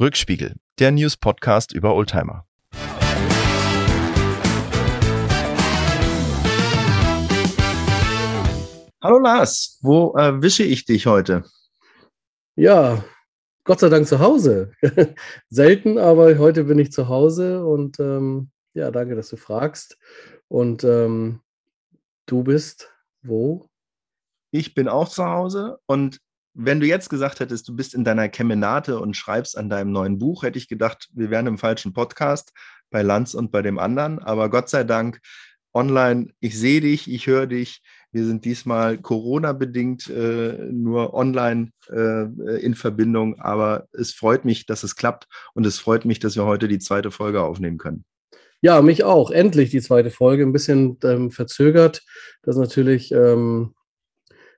Rückspiegel, der News-Podcast über Oldtimer. Hallo Lars, wo erwische ich dich heute? Ja, Gott sei Dank zu Hause. Selten, aber heute bin ich zu Hause und ähm, ja, danke, dass du fragst. Und ähm, du bist wo? Ich bin auch zu Hause und wenn du jetzt gesagt hättest, du bist in deiner Kemenate und schreibst an deinem neuen Buch, hätte ich gedacht, wir wären im falschen Podcast bei Lanz und bei dem anderen. Aber Gott sei Dank, online, ich sehe dich, ich höre dich. Wir sind diesmal Corona-bedingt äh, nur online äh, in Verbindung, aber es freut mich, dass es klappt und es freut mich, dass wir heute die zweite Folge aufnehmen können. Ja, mich auch. Endlich die zweite Folge. Ein bisschen ähm, verzögert. Das ist natürlich ähm,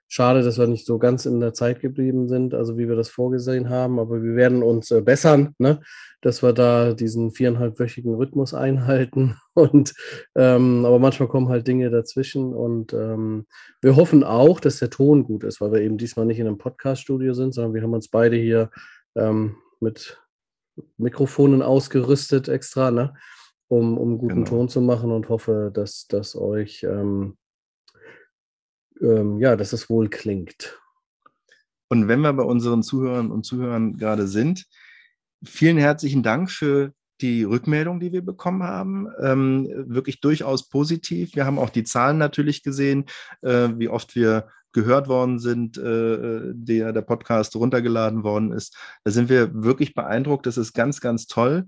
Schade, dass wir nicht so ganz in der Zeit geblieben sind, also wie wir das vorgesehen haben, aber wir werden uns äh, bessern, ne? dass wir da diesen viereinhalbwöchigen Rhythmus einhalten. Und ähm, aber manchmal kommen halt Dinge dazwischen und ähm, wir hoffen auch, dass der Ton gut ist, weil wir eben diesmal nicht in einem Podcast-Studio sind, sondern wir haben uns beide hier ähm, mit Mikrofonen ausgerüstet extra, ne? um, um guten genau. Ton zu machen und hoffe, dass das euch ähm, ähm, ja, dass es wohl klingt. Und wenn wir bei unseren Zuhörern und Zuhörern gerade sind, vielen herzlichen Dank für die Rückmeldung, die wir bekommen haben. Ähm, wirklich durchaus positiv. Wir haben auch die Zahlen natürlich gesehen, äh, wie oft wir gehört worden sind, äh, der, der Podcast runtergeladen worden ist. Da sind wir wirklich beeindruckt. Das ist ganz, ganz toll.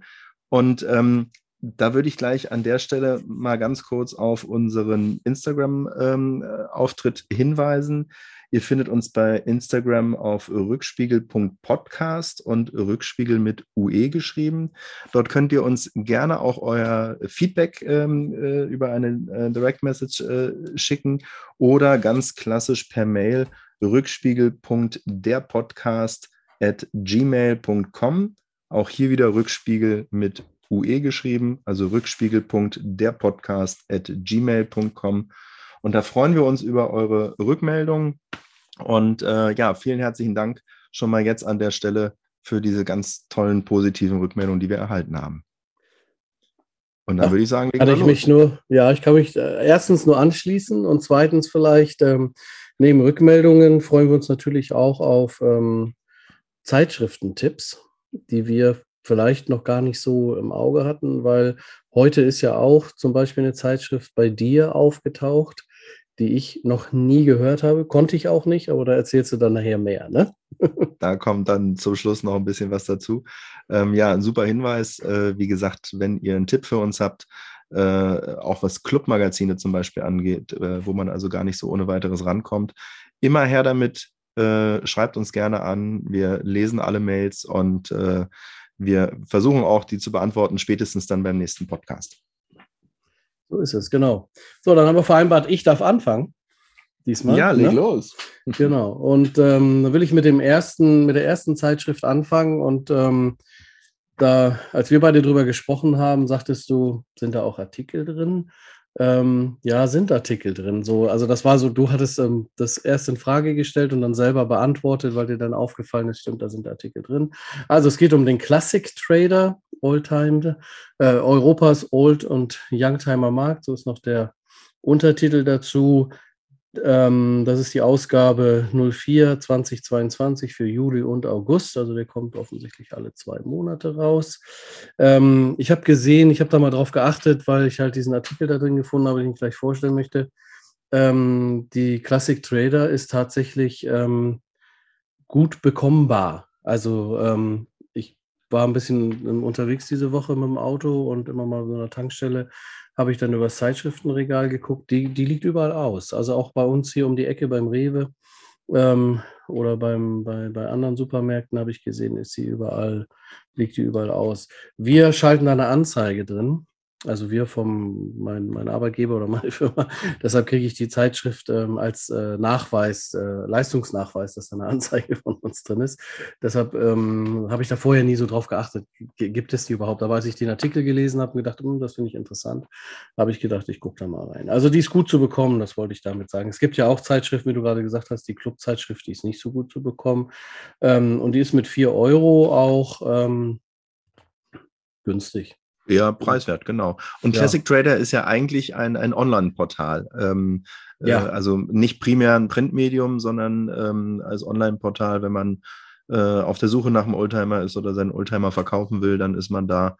Und ähm, da würde ich gleich an der Stelle mal ganz kurz auf unseren Instagram-Auftritt ähm, hinweisen. Ihr findet uns bei Instagram auf rückspiegel.podcast und Rückspiegel mit UE geschrieben. Dort könnt ihr uns gerne auch euer Feedback ähm, äh, über eine äh, Direct Message äh, schicken oder ganz klassisch per Mail rückspiegel.derpodcast at gmail.com. Auch hier wieder Rückspiegel mit UE geschrieben, also rückspiegel.derpodcast at gmail.com. Und da freuen wir uns über eure Rückmeldungen. Und äh, ja, vielen herzlichen Dank schon mal jetzt an der Stelle für diese ganz tollen positiven Rückmeldungen, die wir erhalten haben. Und dann Ach, würde ich sagen, kann ich los. mich nur, ja, ich kann mich äh, erstens nur anschließen und zweitens vielleicht ähm, neben Rückmeldungen freuen wir uns natürlich auch auf ähm, Zeitschriftentipps, die wir vielleicht noch gar nicht so im Auge hatten, weil heute ist ja auch zum Beispiel eine Zeitschrift bei dir aufgetaucht, die ich noch nie gehört habe. Konnte ich auch nicht, aber da erzählst du dann nachher mehr, ne? da kommt dann zum Schluss noch ein bisschen was dazu. Ähm, ja, ein super Hinweis. Äh, wie gesagt, wenn ihr einen Tipp für uns habt, äh, auch was Clubmagazine zum Beispiel angeht, äh, wo man also gar nicht so ohne weiteres rankommt, immer her damit. Äh, schreibt uns gerne an. Wir lesen alle Mails und äh, wir versuchen auch, die zu beantworten, spätestens dann beim nächsten Podcast. So ist es, genau. So, dann haben wir vereinbart, ich darf anfangen. Diesmal. Ja, leg ne? los. Genau. Und ähm, dann will ich mit dem ersten, mit der ersten Zeitschrift anfangen. Und ähm, da, als wir beide drüber gesprochen haben, sagtest du, sind da auch Artikel drin? Ähm, ja, sind Artikel drin. So, also das war so, du hattest ähm, das erst in Frage gestellt und dann selber beantwortet, weil dir dann aufgefallen ist, stimmt, da sind Artikel drin. Also es geht um den Classic Trader, Oldtime, äh, Europas Old- und Youngtimer Markt, so ist noch der Untertitel dazu. Ähm, das ist die Ausgabe 04 2022 für Juli und August. Also der kommt offensichtlich alle zwei Monate raus. Ähm, ich habe gesehen, ich habe da mal drauf geachtet, weil ich halt diesen Artikel da drin gefunden habe, den ich gleich vorstellen möchte. Ähm, die Classic Trader ist tatsächlich ähm, gut bekommbar. Also ähm, ich war ein bisschen unterwegs diese Woche mit dem Auto und immer mal so einer Tankstelle habe ich dann über das Zeitschriftenregal geguckt. Die, die liegt überall aus. Also auch bei uns hier um die Ecke beim Rewe ähm, oder beim, bei, bei anderen Supermärkten habe ich gesehen, ist sie überall, liegt die überall aus. Wir schalten da eine Anzeige drin. Also wir vom, mein, mein Arbeitgeber oder meine Firma, deshalb kriege ich die Zeitschrift ähm, als äh, Nachweis, äh, Leistungsnachweis, dass da eine Anzeige von uns drin ist. Deshalb ähm, habe ich da vorher nie so drauf geachtet, gibt es die überhaupt? Aber als ich den Artikel gelesen habe und gedacht, hm, das finde ich interessant, habe ich gedacht, ich gucke da mal rein. Also die ist gut zu bekommen, das wollte ich damit sagen. Es gibt ja auch Zeitschriften, wie du gerade gesagt hast, die Clubzeitschrift, die ist nicht so gut zu bekommen. Ähm, und die ist mit 4 Euro auch ähm, günstig. Ja, preiswert, genau. Und ja. Classic Trader ist ja eigentlich ein, ein Online-Portal. Ähm, ja. Äh, also nicht primär ein Printmedium, sondern ähm, als Online-Portal, wenn man äh, auf der Suche nach einem Oldtimer ist oder seinen Oldtimer verkaufen will, dann ist man da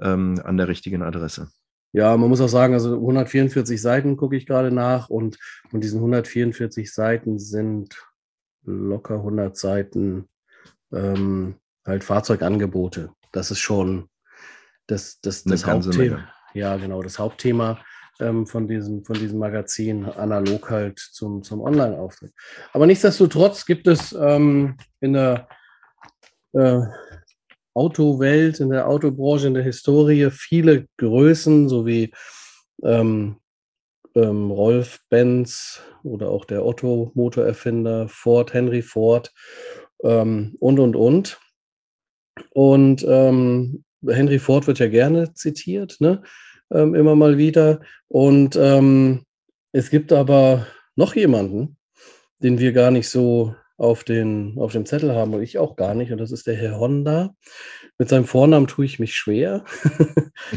ähm, an der richtigen Adresse. Ja, man muss auch sagen, also 144 Seiten gucke ich gerade nach und von diesen 144 Seiten sind locker 100 Seiten ähm, halt Fahrzeugangebote. Das ist schon das, das, das Hauptthema. Ja, genau, das Hauptthema ähm, von, diesem, von diesem Magazin, analog halt zum, zum Online-Auftritt. Aber nichtsdestotrotz gibt es ähm, in der äh, Autowelt, in der Autobranche, in der Historie viele Größen, so wie ähm, ähm, Rolf Benz oder auch der Otto-Motorerfinder, Ford, Henry Ford ähm, und, und, und. Und ähm, Henry Ford wird ja gerne zitiert, ne? Ähm, immer mal wieder. Und ähm, es gibt aber noch jemanden, den wir gar nicht so auf, den, auf dem Zettel haben und ich auch gar nicht. Und das ist der Herr Honda. Mit seinem Vornamen tue ich mich schwer.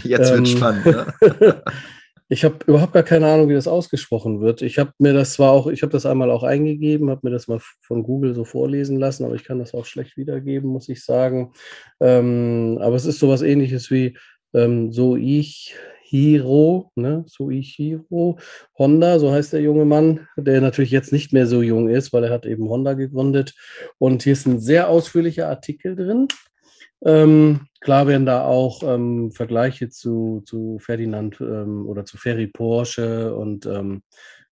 Jetzt wird ähm, spannend. Ne? Ich habe überhaupt gar keine Ahnung, wie das ausgesprochen wird. Ich habe mir das zwar auch, ich habe das einmal auch eingegeben, habe mir das mal von Google so vorlesen lassen, aber ich kann das auch schlecht wiedergeben, muss ich sagen. Ähm, aber es ist sowas ähnliches wie ähm, so ich Hiro, ne, Suichiro Honda, so heißt der junge Mann, der natürlich jetzt nicht mehr so jung ist, weil er hat eben Honda gegründet. Und hier ist ein sehr ausführlicher Artikel drin. Ähm, klar werden da auch ähm, Vergleiche zu, zu Ferdinand ähm, oder zu Ferry Porsche und ähm,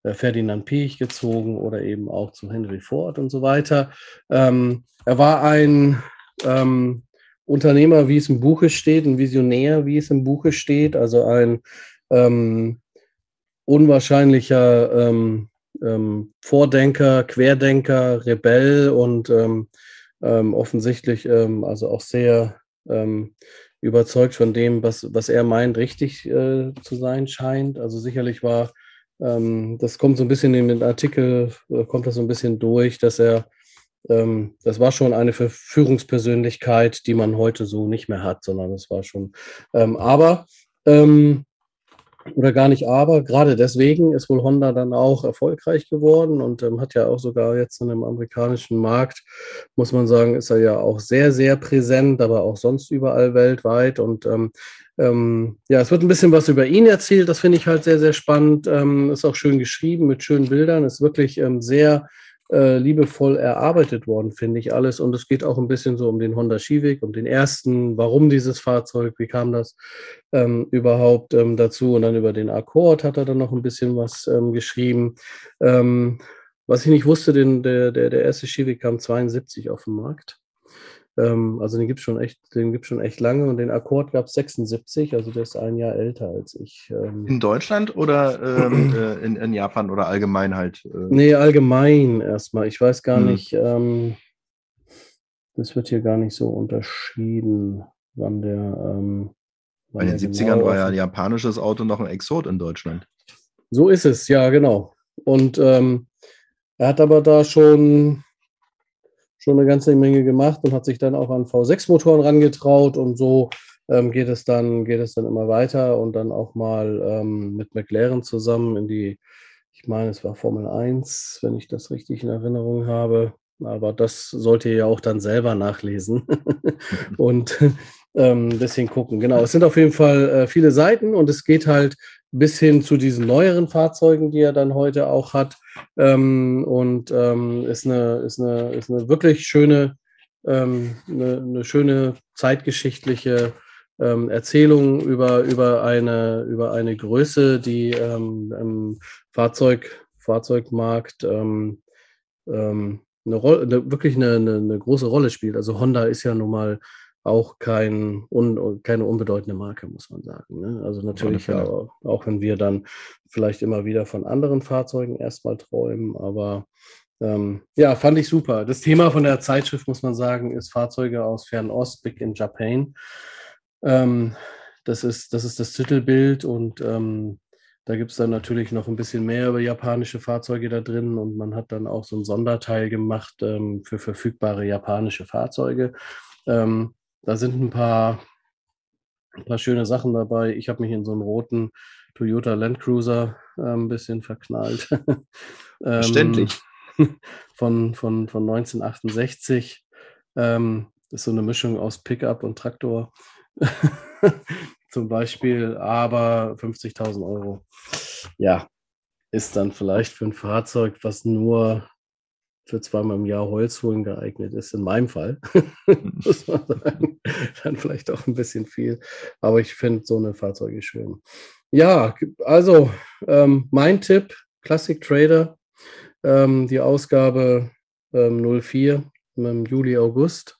äh, Ferdinand Piech gezogen oder eben auch zu Henry Ford und so weiter. Ähm, er war ein ähm, Unternehmer, wie es im Buche steht, ein Visionär, wie es im Buche steht, also ein unwahrscheinlicher Vordenker, Querdenker, Rebell und ähm, offensichtlich ähm, also auch sehr ähm, überzeugt von dem, was, was er meint, richtig äh, zu sein scheint. Also sicherlich war, ähm, das kommt so ein bisschen in den Artikel, äh, kommt das so ein bisschen durch, dass er, ähm, das war schon eine Führungspersönlichkeit, die man heute so nicht mehr hat, sondern es war schon, ähm, aber oder gar nicht aber, gerade deswegen ist wohl Honda dann auch erfolgreich geworden und ähm, hat ja auch sogar jetzt in dem amerikanischen Markt, muss man sagen, ist er ja auch sehr, sehr präsent, aber auch sonst überall weltweit und ähm, ähm, ja, es wird ein bisschen was über ihn erzählt, das finde ich halt sehr, sehr spannend, ähm, ist auch schön geschrieben mit schönen Bildern, ist wirklich ähm, sehr äh, liebevoll erarbeitet worden, finde ich alles. Und es geht auch ein bisschen so um den Honda Civic, um den ersten, warum dieses Fahrzeug, wie kam das ähm, überhaupt ähm, dazu? Und dann über den Akkord hat er dann noch ein bisschen was ähm, geschrieben. Ähm, was ich nicht wusste, den, der, der, der erste Civic kam 72 auf den Markt. Ähm, also den gibt es schon echt, den gibt schon echt lange und den Akkord gab es 76, also der ist ein Jahr älter als ich. Ähm. In Deutschland oder ähm, äh, in, in, Japan oder allgemein halt? Äh? Nee, allgemein erstmal. Ich weiß gar hm. nicht, ähm, das wird hier gar nicht so unterschieden, wann der. Ähm, wann Bei den 70ern genau war ja ein japanisches Auto noch ein Exot in Deutschland. So ist es, ja, genau. Und ähm, er hat aber da schon schon eine ganze Menge gemacht und hat sich dann auch an V6-Motoren rangetraut und so ähm, geht es dann, geht es dann immer weiter und dann auch mal ähm, mit McLaren zusammen in die, ich meine, es war Formel 1, wenn ich das richtig in Erinnerung habe. Aber das sollt ihr ja auch dann selber nachlesen und ähm, ein bisschen gucken. Genau, es sind auf jeden Fall äh, viele Seiten und es geht halt bis hin zu diesen neueren Fahrzeugen, die er dann heute auch hat. Ähm, und ähm, ist, eine, ist, eine, ist eine wirklich schöne, ähm, eine, eine, schöne zeitgeschichtliche ähm, Erzählung über, über, eine, über eine Größe, die ähm, im Fahrzeug, Fahrzeugmarkt ähm, eine Rolle, eine, wirklich eine, eine, eine, große Rolle spielt. Also Honda ist ja nun mal auch kein, un, keine unbedeutende Marke, muss man sagen. Ne? Also natürlich, auch, auch wenn wir dann vielleicht immer wieder von anderen Fahrzeugen erstmal träumen, aber ähm, ja, fand ich super. Das Thema von der Zeitschrift, muss man sagen, ist Fahrzeuge aus Fernost, Big in Japan. Ähm, das, ist, das ist das Titelbild und ähm, da gibt es dann natürlich noch ein bisschen mehr über japanische Fahrzeuge da drin und man hat dann auch so ein Sonderteil gemacht ähm, für verfügbare japanische Fahrzeuge. Ähm, da sind ein paar, ein paar schöne Sachen dabei. Ich habe mich in so einen roten Toyota Land Cruiser äh, ein bisschen verknallt. Verständlich. von, von, von 1968. Ähm, ist so eine Mischung aus Pickup und Traktor. Zum Beispiel, aber 50.000 Euro. Ja, ist dann vielleicht für ein Fahrzeug, was nur für zweimal im Jahr Holz holen geeignet ist, in meinem Fall. Muss man sagen. Dann vielleicht auch ein bisschen viel. Aber ich finde so eine Fahrzeuge schön. Ja, also ähm, mein Tipp, Classic Trader, ähm, die Ausgabe ähm, 04 im Juli, August.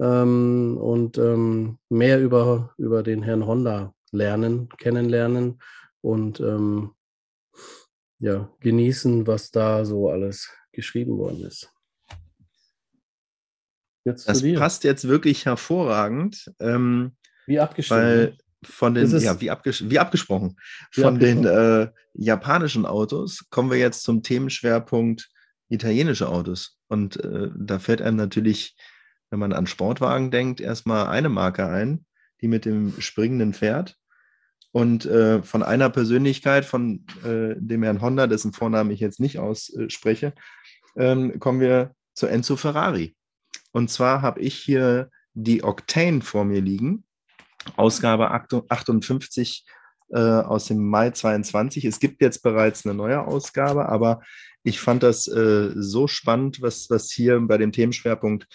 Ähm, und ähm, mehr über, über den Herrn Honda lernen, kennenlernen und ähm, ja, genießen, was da so alles geschrieben worden ist. Jetzt das passt jetzt wirklich hervorragend. Ähm, wie abgestimmt. Von den, ja, wie, abges wie abgesprochen, wie von abgesprochen. den äh, japanischen Autos kommen wir jetzt zum Themenschwerpunkt italienische Autos. Und äh, da fällt einem natürlich, wenn man an Sportwagen denkt, erstmal eine Marke ein, die mit dem springenden Pferd. Und äh, von einer Persönlichkeit, von äh, dem Herrn Honda, dessen Vornamen ich jetzt nicht ausspreche, ähm, kommen wir zu Enzo Ferrari. Und zwar habe ich hier die Octane vor mir liegen, Ausgabe 58 äh, aus dem Mai 22. Es gibt jetzt bereits eine neue Ausgabe, aber ich fand das äh, so spannend, was, was hier bei dem Themenschwerpunkt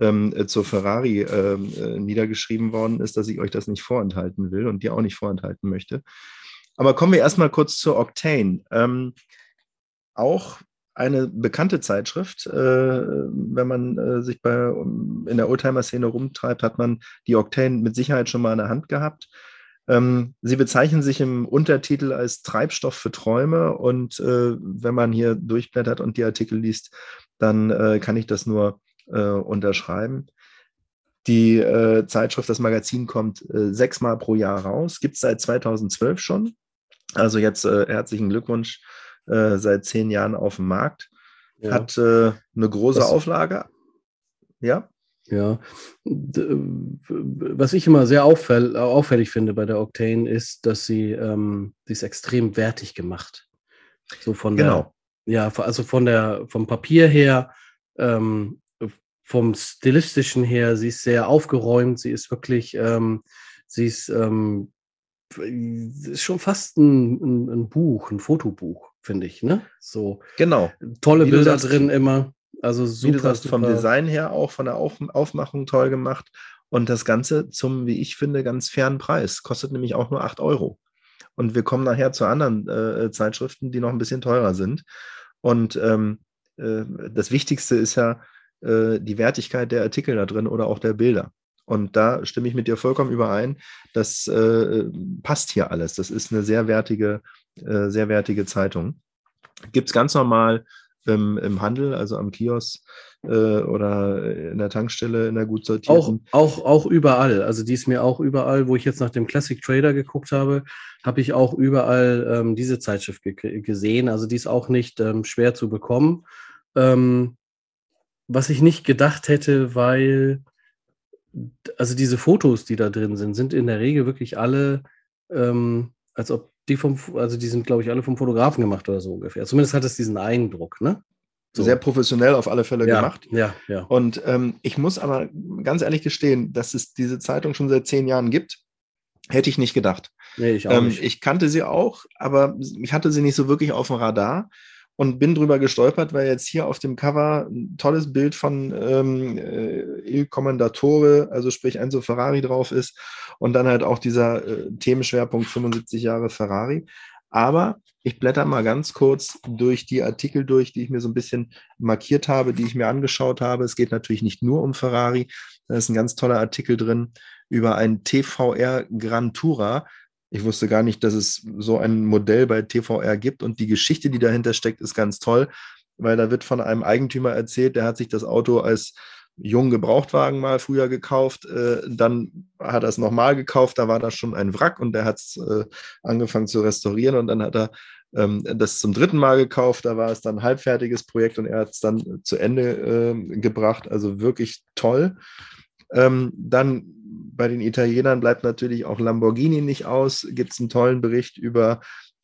ähm, äh, zur Ferrari ähm, äh, niedergeschrieben worden ist, dass ich euch das nicht vorenthalten will und dir auch nicht vorenthalten möchte. Aber kommen wir erstmal kurz zur Octane. Ähm, auch eine bekannte Zeitschrift. Äh, wenn man äh, sich bei, in der Oldtimer-Szene rumtreibt, hat man die Octane mit Sicherheit schon mal in der Hand gehabt. Ähm, sie bezeichnen sich im Untertitel als Treibstoff für Träume und äh, wenn man hier durchblättert und die Artikel liest, dann äh, kann ich das nur äh, unterschreiben. Die äh, Zeitschrift, das Magazin kommt sechsmal pro Jahr raus, gibt es seit 2012 schon. Also jetzt herzlichen Glückwunsch äh, seit zehn Jahren auf dem Markt. Ja. Hat äh, eine große was, Auflage. Ja. Ja. Was ich immer sehr auffäll, auffällig finde bei der Octane ist, dass sie, ähm, sie ist extrem wertig gemacht. So von genau. der, ja, also von der, vom Papier her, ähm, vom stilistischen her, sie ist sehr aufgeräumt, sie ist wirklich, ähm, sie ist, ähm, ist schon fast ein, ein, ein Buch, ein Fotobuch finde ich, ne? So genau. tolle Wie Bilder sagst, drin immer. Also super, sagst, super. Vom Design her auch, von der Auf Aufmachung toll gemacht. Und das Ganze zum, wie ich finde, ganz fairen Preis. Kostet nämlich auch nur 8 Euro. Und wir kommen nachher zu anderen äh, Zeitschriften, die noch ein bisschen teurer sind. Und ähm, äh, das Wichtigste ist ja äh, die Wertigkeit der Artikel da drin oder auch der Bilder. Und da stimme ich mit dir vollkommen überein. Das äh, passt hier alles. Das ist eine sehr wertige äh, sehr wertige Zeitung. Gibt es ganz normal im, im, Handel, also am Kiosk äh, oder in der Tankstelle, in der gut sortierten. Auch, auch, auch überall. Also die ist mir auch überall, wo ich jetzt nach dem Classic Trader geguckt habe, habe ich auch überall ähm, diese Zeitschrift ge gesehen. Also die ist auch nicht ähm, schwer zu bekommen. Ähm, was ich nicht gedacht hätte, weil also diese Fotos, die da drin sind, sind in der Regel wirklich alle, ähm, als ob die vom, also die sind, glaube ich, alle vom Fotografen gemacht oder so ungefähr. Zumindest hat es diesen Eindruck, ne? So. Sehr professionell auf alle Fälle ja, gemacht. Ja, ja. Und ähm, ich muss aber ganz ehrlich gestehen, dass es diese Zeitung schon seit zehn Jahren gibt, hätte ich nicht gedacht. Nee, ich auch ähm, nicht. Ich kannte sie auch, aber ich hatte sie nicht so wirklich auf dem Radar und bin drüber gestolpert, weil jetzt hier auf dem Cover ein tolles Bild von ähm, äh, Il Commendatore, also sprich Enzo Ferrari drauf ist und dann halt auch dieser äh, Themenschwerpunkt 75 Jahre Ferrari. Aber ich blätter mal ganz kurz durch die Artikel durch, die ich mir so ein bisschen markiert habe, die ich mir angeschaut habe. Es geht natürlich nicht nur um Ferrari. Da ist ein ganz toller Artikel drin über ein TVR Gran Tura. Ich wusste gar nicht, dass es so ein Modell bei TVR gibt und die Geschichte, die dahinter steckt, ist ganz toll, weil da wird von einem Eigentümer erzählt, der hat sich das Auto als jungen Gebrauchtwagen mal früher gekauft, äh, dann hat er es nochmal gekauft, da war das schon ein Wrack und der hat es äh, angefangen zu restaurieren und dann hat er ähm, das zum dritten Mal gekauft, da war es dann ein halbfertiges Projekt und er hat es dann zu Ende äh, gebracht, also wirklich toll. Ähm, dann bei den Italienern bleibt natürlich auch Lamborghini nicht aus, gibt es einen tollen Bericht über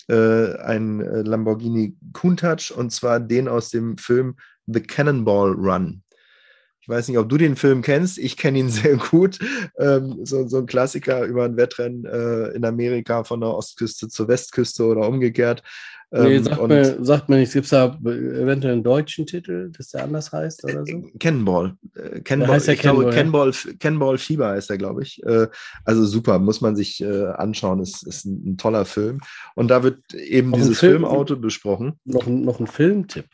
äh, einen äh, Lamborghini Countach und zwar den aus dem Film The Cannonball Run. Ich weiß nicht, ob du den Film kennst. Ich kenne ihn sehr gut. Ähm, so, so, ein Klassiker über ein Wettrennen äh, in Amerika von der Ostküste zur Westküste oder umgekehrt. Ähm, nee, sagt, mir, sagt mir nicht. Gibt es da eventuell einen deutschen Titel, dass der anders heißt oder so? Cannonball. Äh, Cannonball. Heißt ich Cannonball, glaube, Cannonball, Cannonball Fieber heißt er, glaube ich. Äh, also super, muss man sich äh, anschauen. Ist, ist ein, ein, toller Film. Und da wird eben noch dieses Film, Filmauto besprochen. Noch, noch ein Filmtipp.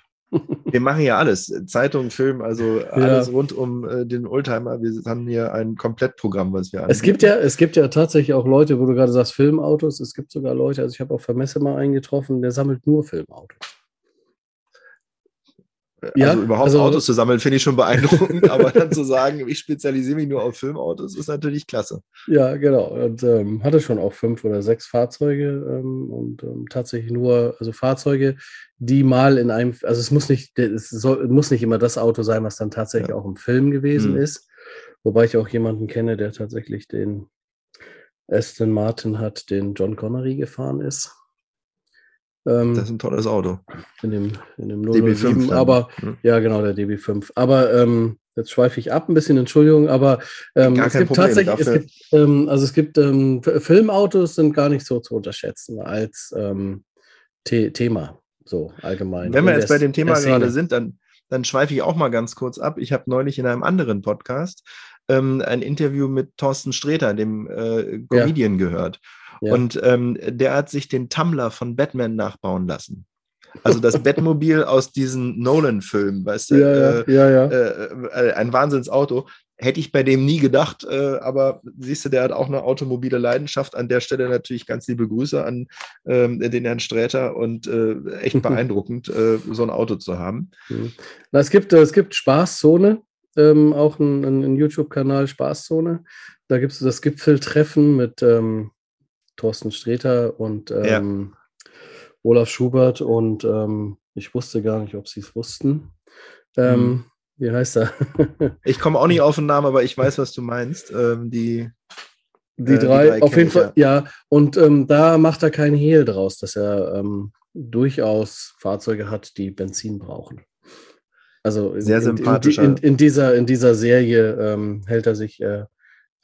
Wir machen ja alles. Zeitung, Film, also ja. alles rund um äh, den Oldtimer. Wir haben hier ein Komplettprogramm, was wir anbieten. Es gibt ja, es gibt ja tatsächlich auch Leute, wo du gerade sagst, Filmautos. Es gibt sogar Leute, also ich habe auch Vermesse mal eingetroffen, der sammelt nur Filmautos. Ja, also überhaupt also, Autos zu sammeln, finde ich schon beeindruckend, aber dann zu sagen, ich spezialisiere mich nur auf Filmautos, ist natürlich klasse. Ja, genau. Und ähm, hatte schon auch fünf oder sechs Fahrzeuge ähm, und ähm, tatsächlich nur, also Fahrzeuge, die mal in einem, also es muss nicht, es soll, muss nicht immer das Auto sein, was dann tatsächlich ja. auch im Film gewesen hm. ist. Wobei ich auch jemanden kenne, der tatsächlich den Aston Martin hat, den John Connery gefahren ist. Ähm, das ist ein tolles Auto. In dem, in dem 007, DB5, aber hm. ja, genau, der DB5. Aber ähm, jetzt schweife ich ab ein bisschen, Entschuldigung, aber ähm, es gibt Problem tatsächlich, es gibt, ähm, also es gibt ähm, Filmautos sind gar nicht so zu unterschätzen als ähm, The Thema, so allgemein. Wenn wir jetzt bei dem Thema gerade sind, dann, dann schweife ich auch mal ganz kurz ab. Ich habe neulich in einem anderen Podcast ähm, ein Interview mit Thorsten Sträter, dem äh, Comedian, ja. gehört. Ja. Und ähm, der hat sich den Tumblr von Batman nachbauen lassen. Also das Batmobil aus diesen Nolan-Filmen, weißt du? Ja, äh, ja, ja. Äh, äh, ein Wahnsinnsauto. Hätte ich bei dem nie gedacht, äh, aber siehst du, der hat auch eine automobile Leidenschaft. An der Stelle natürlich ganz liebe Grüße an ähm, den Herrn Sträter und äh, echt beeindruckend, äh, so ein Auto zu haben. Mhm. Na, es, gibt, es gibt Spaßzone, ähm, auch ein, ein YouTube-Kanal Spaßzone. Da gibt es das Gipfeltreffen mit ähm, Thorsten Sträter und ähm, ja. Olaf Schubert und ähm, ich wusste gar nicht, ob sie es wussten. Ähm, hm. Wie heißt er? ich komme auch nicht auf den Namen, aber ich weiß, was du meinst. Ähm, die, die, äh, drei, die drei, auf jeden Fall, ja. ja. Und ähm, da macht er keinen Hehl draus, dass er ähm, durchaus Fahrzeuge hat, die Benzin brauchen. Also sehr in, sympathisch. In, in, in, dieser, in dieser Serie ähm, hält er sich, äh,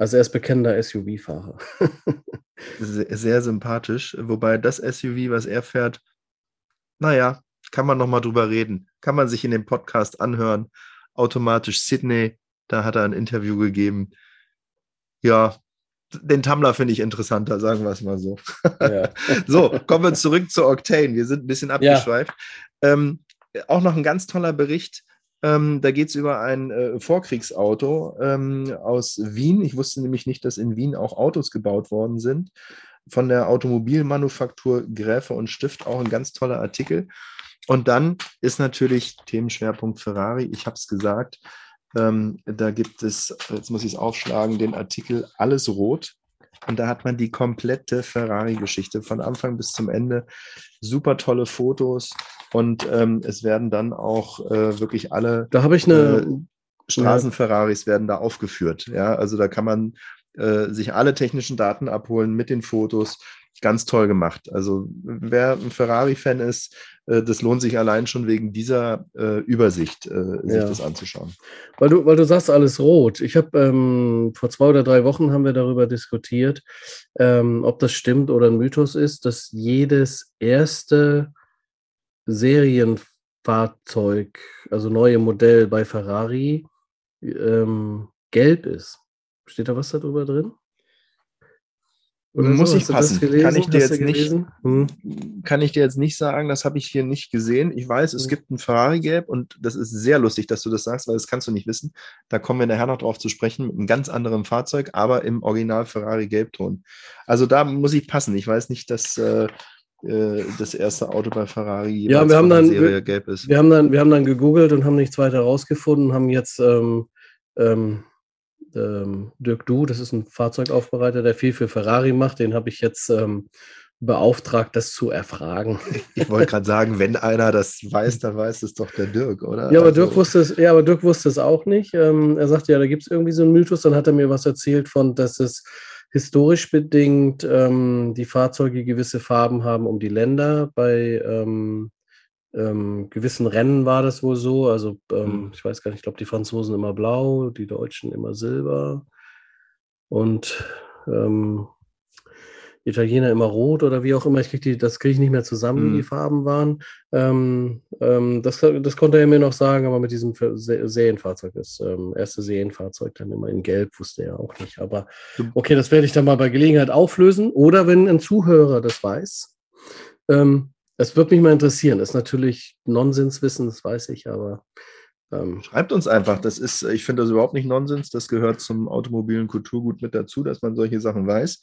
also er ist bekennender SUV-Fahrer. sehr, sehr, sympathisch. Wobei das SUV, was er fährt, naja, kann man nochmal drüber reden. Kann man sich in dem Podcast anhören. Automatisch Sydney, da hat er ein Interview gegeben. Ja, den Tumblr finde ich interessanter, sagen wir es mal so. Ja. so, kommen wir zurück zu Octane. Wir sind ein bisschen abgeschweift. Ja. Ähm, auch noch ein ganz toller Bericht ähm, da geht es über ein äh, Vorkriegsauto ähm, aus Wien. Ich wusste nämlich nicht, dass in Wien auch Autos gebaut worden sind. Von der Automobilmanufaktur Gräfe und Stift auch ein ganz toller Artikel. Und dann ist natürlich Themenschwerpunkt Ferrari. Ich habe es gesagt. Ähm, da gibt es, jetzt muss ich es aufschlagen, den Artikel Alles Rot. Und da hat man die komplette Ferrari-Geschichte von Anfang bis zum Ende. Super tolle Fotos, und ähm, es werden dann auch äh, wirklich alle da habe ich eine äh, Straßenferraris werden da aufgeführt. Ja, also da kann man äh, sich alle technischen Daten abholen mit den Fotos. Ganz toll gemacht. Also wer ein Ferrari-Fan ist, äh, das lohnt sich allein schon wegen dieser äh, Übersicht, äh, sich ja. das anzuschauen. Weil du, weil du sagst, alles rot. Ich habe ähm, vor zwei oder drei Wochen haben wir darüber diskutiert, ähm, ob das stimmt oder ein Mythos ist, dass jedes erste Serienfahrzeug, also neue Modell bei Ferrari, ähm, gelb ist. Steht da was darüber drin? Oder Muss so, ich passen. Kann ich dir jetzt nicht, hm. kann ich dir jetzt nicht sagen, das habe ich hier nicht gesehen. Ich weiß, es hm. gibt ein Ferrari Gelb und das ist sehr lustig, dass du das sagst, weil das kannst du nicht wissen. Da kommen wir nachher noch drauf zu sprechen, mit einem ganz anderen Fahrzeug, aber im Original Ferrari Gelbton. Also da muss ich passen. Ich weiß nicht, dass äh, äh das erste Auto bei Ferrari ja, wir haben dann, Serie gelb ist. Wir haben, dann, wir haben dann gegoogelt und haben nichts weiter herausgefunden, haben jetzt ähm, ähm, ähm, Dirk Du, das ist ein Fahrzeugaufbereiter, der viel für Ferrari macht. Den habe ich jetzt ähm, beauftragt, das zu erfragen. Ich wollte gerade sagen, wenn einer das weiß, dann weiß es doch der Dirk, oder? Ja, aber, also, Dirk, wusste es, ja, aber Dirk wusste es auch nicht. Ähm, er sagte, ja, da gibt es irgendwie so einen Mythos. Dann hat er mir was erzählt von, dass es historisch bedingt ähm, die Fahrzeuge gewisse Farben haben um die Länder. Bei ähm, ähm, gewissen Rennen war das wohl so. Also ähm, mhm. ich weiß gar nicht, ich glaube, die Franzosen immer blau, die Deutschen immer silber und ähm, Italiener immer rot oder wie auch immer. Ich krieg die, das kriege ich nicht mehr zusammen, mhm. wie die Farben waren. Ähm, ähm, das, das konnte er mir noch sagen, aber mit diesem Serienfahrzeug, das ähm, erste Serienfahrzeug, dann immer in Gelb, wusste er auch nicht. Aber okay, das werde ich dann mal bei Gelegenheit auflösen. Oder wenn ein Zuhörer das weiß, ähm, es würde mich mal interessieren. Das ist natürlich Nonsenswissen, das weiß ich, aber. Ähm, Schreibt uns einfach. Das ist, ich finde das überhaupt nicht Nonsens. Das gehört zum automobilen Kulturgut mit dazu, dass man solche Sachen weiß.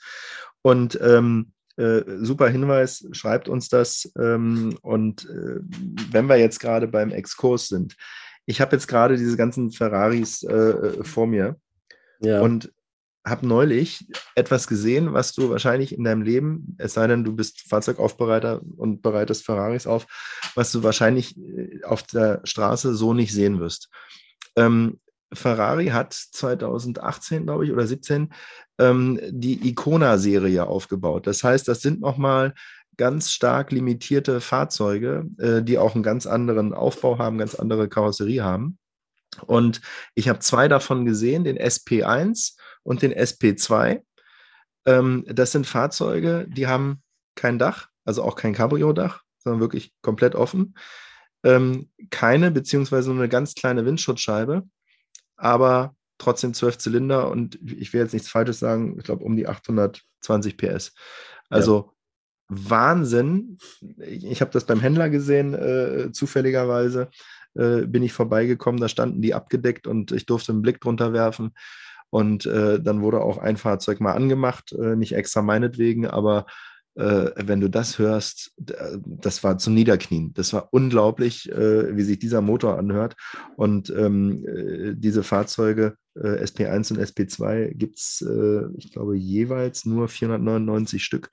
Und ähm, äh, super Hinweis, schreibt uns das. Ähm, und äh, wenn wir jetzt gerade beim Exkurs sind, ich habe jetzt gerade diese ganzen Ferraris äh vor mir. Ja. Und habe neulich etwas gesehen, was du wahrscheinlich in deinem Leben, es sei denn, du bist Fahrzeugaufbereiter und bereitest Ferraris auf, was du wahrscheinlich äh, auf der Straße so nicht sehen wirst. Ähm, Ferrari hat 2018, glaube ich, oder 17 ähm, die Icona-Serie aufgebaut. Das heißt, das sind nochmal ganz stark limitierte Fahrzeuge, äh, die auch einen ganz anderen Aufbau haben, ganz andere Karosserie haben. Und ich habe zwei davon gesehen, den SP1 und den SP2. Ähm, das sind Fahrzeuge, die haben kein Dach, also auch kein Cabrio-Dach, sondern wirklich komplett offen. Ähm, keine, beziehungsweise nur eine ganz kleine Windschutzscheibe, aber trotzdem zwölf Zylinder und ich will jetzt nichts Falsches sagen, ich glaube um die 820 PS. Also ja. Wahnsinn. Ich habe das beim Händler gesehen, äh, zufälligerweise äh, bin ich vorbeigekommen, da standen die abgedeckt und ich durfte einen Blick drunter werfen. Und äh, dann wurde auch ein Fahrzeug mal angemacht, äh, nicht extra meinetwegen, aber äh, wenn du das hörst, das war zum Niederknien. Das war unglaublich, äh, wie sich dieser Motor anhört. Und ähm, äh, diese Fahrzeuge, SP1 und SP2, gibt es, ich glaube, jeweils nur 499 Stück.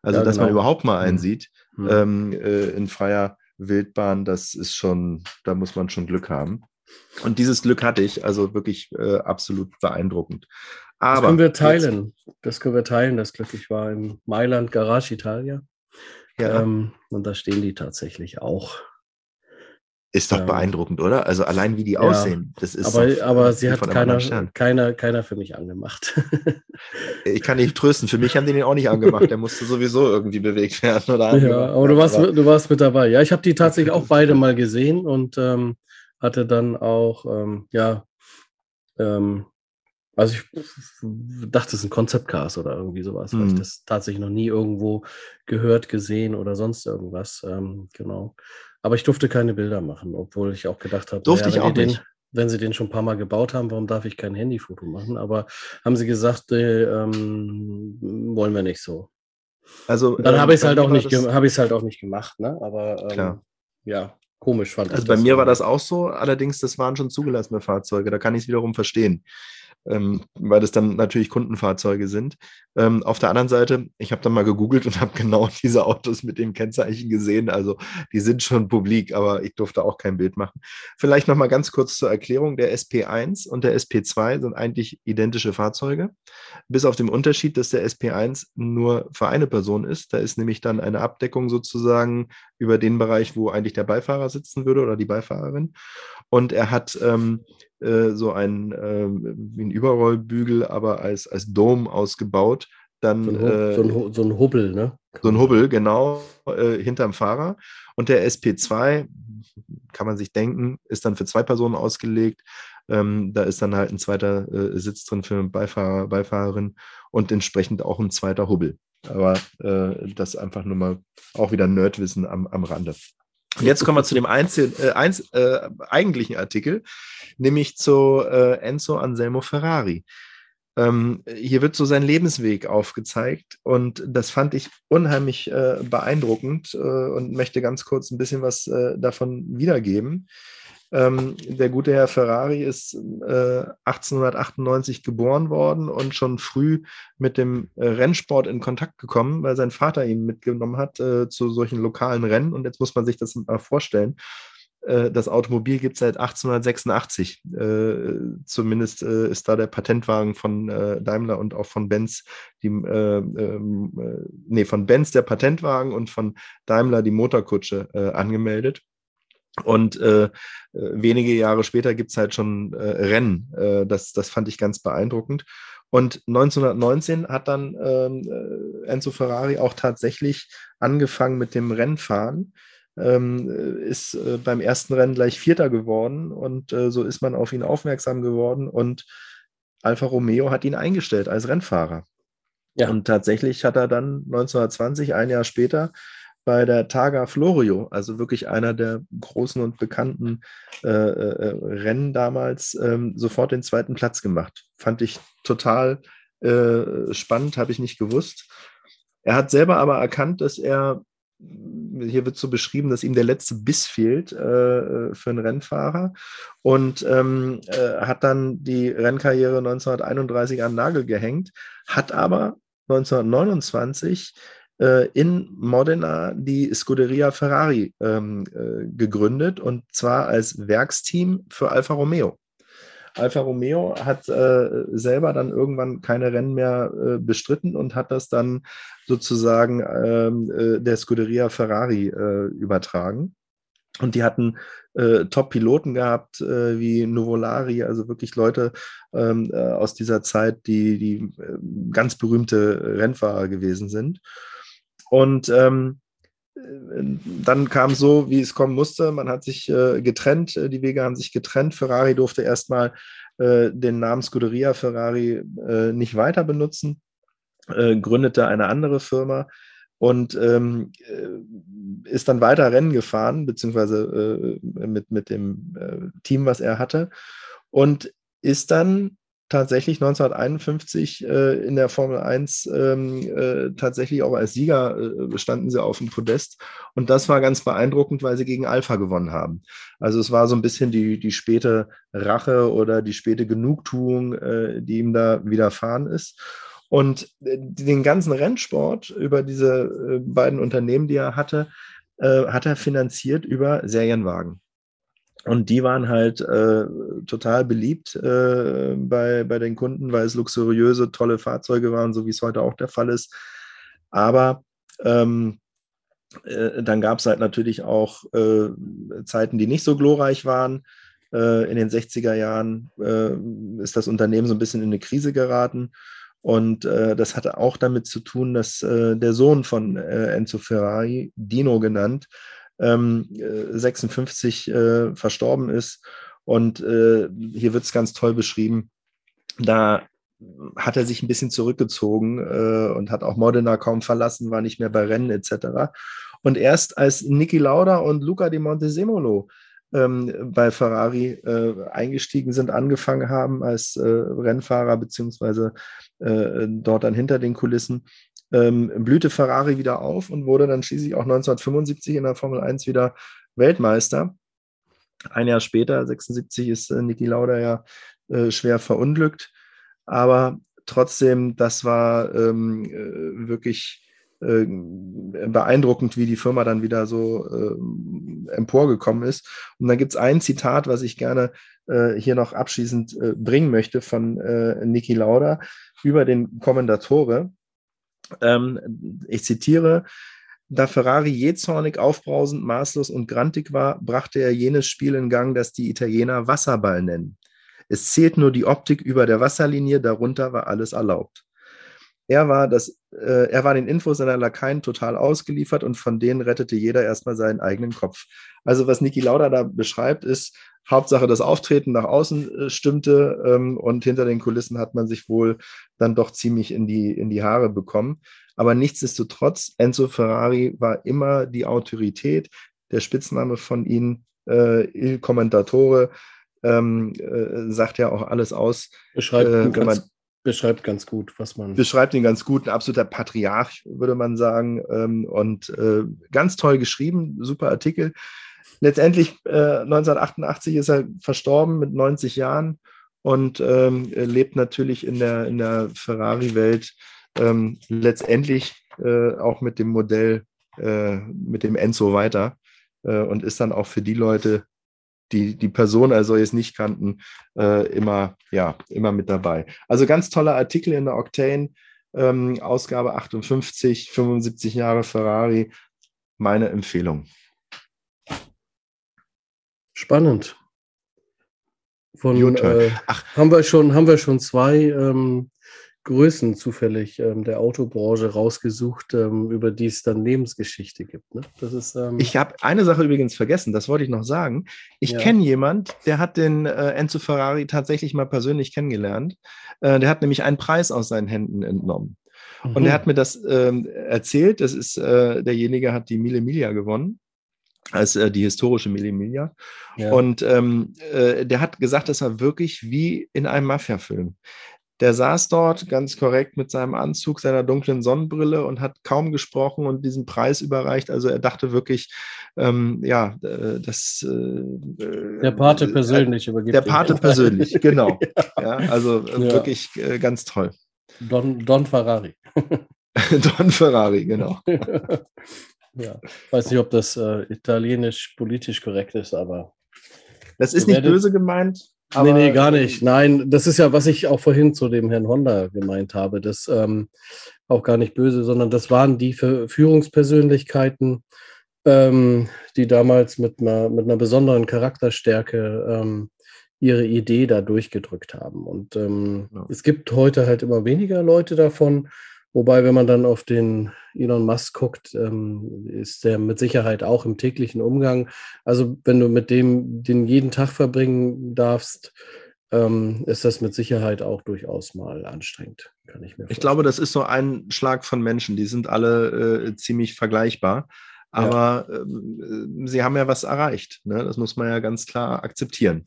Also, ja, dass genau. man überhaupt mal einsieht mhm. ähm, in freier Wildbahn, das ist schon, da muss man schon Glück haben. Und dieses Glück hatte ich, also wirklich äh, absolut beeindruckend. Aber das können wir teilen. Jetzt, das können wir teilen, das Glück. Ich war in Mailand, Garage Italia. Ja. Ähm, und da stehen die tatsächlich auch. Ist doch ähm, beeindruckend, oder? Also allein wie die ja, aussehen. Das ist aber, aber sie hat keiner, keiner, keiner für mich angemacht. ich kann dich trösten, für mich haben die den auch nicht angemacht. Der musste sowieso irgendwie bewegt werden. Oder ja, aber du warst, du warst mit dabei. Ja, ich habe die tatsächlich auch beide mal gesehen und ähm, hatte dann auch, ähm, ja, ähm, also ich dachte, es ist ein Konzeptcast oder irgendwie sowas, mhm. weil ich mhm. das tatsächlich noch nie irgendwo gehört, gesehen oder sonst irgendwas. Ähm, genau. Aber ich durfte keine Bilder machen, obwohl ich auch gedacht habe, durfte naja, ich auch den, nicht. wenn sie den schon ein paar Mal gebaut haben, warum darf ich kein Handyfoto machen? Aber haben sie gesagt, äh, ähm, wollen wir nicht so. Also dann ähm, habe ich es halt auch nicht, habe ich es halt auch nicht gemacht, ne? Aber ähm, ja, Komisch fand also ich. Also bei mir war das auch so, allerdings, das waren schon zugelassene Fahrzeuge, da kann ich es wiederum verstehen ähm, weil das dann natürlich Kundenfahrzeuge sind. Ähm, auf der anderen Seite, ich habe dann mal gegoogelt und habe genau diese Autos mit dem Kennzeichen gesehen. Also die sind schon publik, aber ich durfte auch kein Bild machen. Vielleicht noch mal ganz kurz zur Erklärung: Der SP1 und der SP2 sind eigentlich identische Fahrzeuge, bis auf den Unterschied, dass der SP1 nur für eine Person ist. Da ist nämlich dann eine Abdeckung sozusagen über den Bereich, wo eigentlich der Beifahrer sitzen würde oder die Beifahrerin. Und er hat ähm, äh, so ein, äh, wie ein Überrollbügel, aber als, als Dom ausgebaut. Dann, so, ein, äh, so, ein, so ein Hubbel, ne? So ein Hubbel, genau, äh, hinterm Fahrer. Und der SP2, kann man sich denken, ist dann für zwei Personen ausgelegt. Ähm, da ist dann halt ein zweiter äh, Sitz drin für Beifahrer, Beifahrerin und entsprechend auch ein zweiter Hubbel. Aber äh, das einfach nur mal auch wieder Nerdwissen am, am Rande. Und jetzt kommen wir zu dem Einzel äh, eins, äh, eigentlichen Artikel, nämlich zu äh, Enzo Anselmo Ferrari. Ähm, hier wird so sein Lebensweg aufgezeigt und das fand ich unheimlich äh, beeindruckend äh, und möchte ganz kurz ein bisschen was äh, davon wiedergeben. Ähm, der gute Herr Ferrari ist äh, 1898 geboren worden und schon früh mit dem äh, Rennsport in Kontakt gekommen, weil sein Vater ihn mitgenommen hat äh, zu solchen lokalen Rennen. Und jetzt muss man sich das mal vorstellen. Äh, das Automobil gibt es seit 1886. Äh, zumindest äh, ist da der Patentwagen von Daimler und auch von Benz, die, ähm, nee, von Benz der Patentwagen und von Daimler die Motorkutsche angemeldet. Und äh, wenige Jahre später gibt es halt schon äh, Rennen. Äh, das, das fand ich ganz beeindruckend. Und 1919 hat dann ähm, äh, Enzo Ferrari auch tatsächlich angefangen mit dem Rennfahren. Ähm, ist äh, beim ersten Rennen gleich Vierter geworden und äh, so ist man auf ihn aufmerksam geworden und Alfa Romeo hat ihn eingestellt als Rennfahrer. Ja. Und tatsächlich hat er dann 1920, ein Jahr später, bei der Targa Florio, also wirklich einer der großen und bekannten äh, äh, Rennen damals, ähm, sofort den zweiten Platz gemacht. Fand ich total äh, spannend, habe ich nicht gewusst. Er hat selber aber erkannt, dass er, hier wird so beschrieben, dass ihm der letzte Biss fehlt äh, für einen Rennfahrer und ähm, äh, hat dann die Rennkarriere 1931 an den Nagel gehängt, hat aber 1929 äh, in Modena die Scuderia Ferrari ähm, äh, gegründet und zwar als Werksteam für Alfa Romeo. Alfa Romeo hat äh, selber dann irgendwann keine Rennen mehr äh, bestritten und hat das dann sozusagen ähm, äh, der Scuderia Ferrari äh, übertragen. Und die hatten äh, Top-Piloten gehabt, äh, wie Nuvolari, also wirklich Leute ähm, äh, aus dieser Zeit, die, die ganz berühmte Rennfahrer gewesen sind. Und ähm, dann kam so, wie es kommen musste. Man hat sich äh, getrennt, äh, die Wege haben sich getrennt. Ferrari durfte erstmal äh, den Namen Scuderia Ferrari äh, nicht weiter benutzen, äh, gründete eine andere Firma und ähm, äh, ist dann weiter Rennen gefahren, beziehungsweise mit, mit dem Team, was er hatte. Und ist dann tatsächlich 1951 äh, in der Formel 1 ähm, äh, tatsächlich auch als Sieger äh, standen sie auf dem Podest. Und das war ganz beeindruckend, weil sie gegen Alpha gewonnen haben. Also es war so ein bisschen die, die späte Rache oder die späte Genugtuung, äh, die ihm da widerfahren ist. Und äh, den ganzen Rennsport über diese äh, beiden Unternehmen, die er hatte, hat er finanziert über Serienwagen. Und die waren halt äh, total beliebt äh, bei, bei den Kunden, weil es luxuriöse, tolle Fahrzeuge waren, so wie es heute auch der Fall ist. Aber ähm, äh, dann gab es halt natürlich auch äh, Zeiten, die nicht so glorreich waren. Äh, in den 60er Jahren äh, ist das Unternehmen so ein bisschen in eine Krise geraten. Und das hatte auch damit zu tun, dass der Sohn von Enzo Ferrari, Dino genannt, ähm, 56 äh, verstorben ist. Und äh, hier wird es ganz toll beschrieben. Da hat er sich ein bisschen zurückgezogen äh, und hat auch Modena kaum verlassen, war nicht mehr bei Rennen etc. Und erst als Niki Lauda und Luca di Montesemolo ähm, bei Ferrari äh, eingestiegen sind, angefangen haben als äh, Rennfahrer beziehungsweise äh, dort dann hinter den Kulissen, ähm, blühte Ferrari wieder auf und wurde dann schließlich auch 1975 in der Formel 1 wieder Weltmeister. Ein Jahr später, 76, ist äh, Niki Lauda ja äh, schwer verunglückt. Aber trotzdem, das war ähm, äh, wirklich äh, beeindruckend, wie die Firma dann wieder so äh, emporgekommen ist. Und dann gibt es ein Zitat, was ich gerne äh, hier noch abschließend äh, bringen möchte von äh, Niki Lauda über den Kommendatore. Ähm, ich zitiere, da Ferrari jähzornig, aufbrausend, maßlos und grantig war, brachte er jenes Spiel in Gang, das die Italiener Wasserball nennen. Es zählt nur die Optik über der Wasserlinie, darunter war alles erlaubt. Er war das er war den Infos seiner Lakaien total ausgeliefert und von denen rettete jeder erstmal seinen eigenen Kopf. Also was Niki Lauda da beschreibt, ist Hauptsache das Auftreten nach außen äh, stimmte ähm, und hinter den Kulissen hat man sich wohl dann doch ziemlich in die, in die Haare bekommen. Aber nichtsdestotrotz, Enzo Ferrari war immer die Autorität, der Spitzname von ihm, äh, Il Commentatore, ähm, äh, sagt ja auch alles aus. Beschreibt, äh, wenn man, beschreibt ganz gut, was man. Beschreibt ihn ganz gut, ein absoluter Patriarch, würde man sagen. Ähm, und äh, ganz toll geschrieben, super Artikel. Letztendlich äh, 1988 ist er verstorben mit 90 Jahren und ähm, lebt natürlich in der, in der Ferrari-Welt ähm, letztendlich äh, auch mit dem Modell, äh, mit dem Enzo weiter äh, und ist dann auch für die Leute, die die Person als solches nicht kannten, äh, immer, ja, immer mit dabei. Also ganz toller Artikel in der Octane, ähm, Ausgabe 58, 75 Jahre Ferrari, meine Empfehlung. Spannend. Von, äh, Ach. Haben, wir schon, haben wir schon zwei ähm, Größen zufällig ähm, der Autobranche rausgesucht, ähm, über die es dann Lebensgeschichte gibt. Ne? Das ist, ähm ich habe eine Sache übrigens vergessen, das wollte ich noch sagen. Ich ja. kenne jemand, der hat den äh, Enzo Ferrari tatsächlich mal persönlich kennengelernt. Äh, der hat nämlich einen Preis aus seinen Händen entnommen. Mhm. Und er hat mir das ähm, erzählt. Das ist äh, derjenige, hat die Mille Miglia gewonnen als äh, die historische Mille Miglia. Ja. Und ähm, äh, der hat gesagt, das war wirklich wie in einem Mafia-Film. Der saß dort ganz korrekt mit seinem Anzug, seiner dunklen Sonnenbrille und hat kaum gesprochen und diesen Preis überreicht. Also er dachte wirklich, ähm, ja, äh, das. Äh, der Pate äh, persönlich übergibt. Der Pate persönlich, genau. ja. also äh, ja. wirklich äh, ganz toll. Don, Don Ferrari. Don Ferrari, genau. ja, weiß nicht, ob das äh, italienisch politisch korrekt ist, aber. Das ist nicht böse gemeint. Aber, nee, nee, gar nicht. Nein, das ist ja, was ich auch vorhin zu dem Herrn Honda gemeint habe. Das ähm, auch gar nicht böse, sondern das waren die Führungspersönlichkeiten, ähm, die damals mit einer, mit einer besonderen Charakterstärke ähm, ihre Idee da durchgedrückt haben. Und ähm, ja. es gibt heute halt immer weniger Leute davon. Wobei, wenn man dann auf den Elon Musk guckt, ähm, ist der mit Sicherheit auch im täglichen Umgang. Also wenn du mit dem den jeden Tag verbringen darfst, ähm, ist das mit Sicherheit auch durchaus mal anstrengend, kann ich mir Ich glaube, das ist so ein Schlag von Menschen, die sind alle äh, ziemlich vergleichbar. Aber ja. äh, sie haben ja was erreicht. Ne? Das muss man ja ganz klar akzeptieren.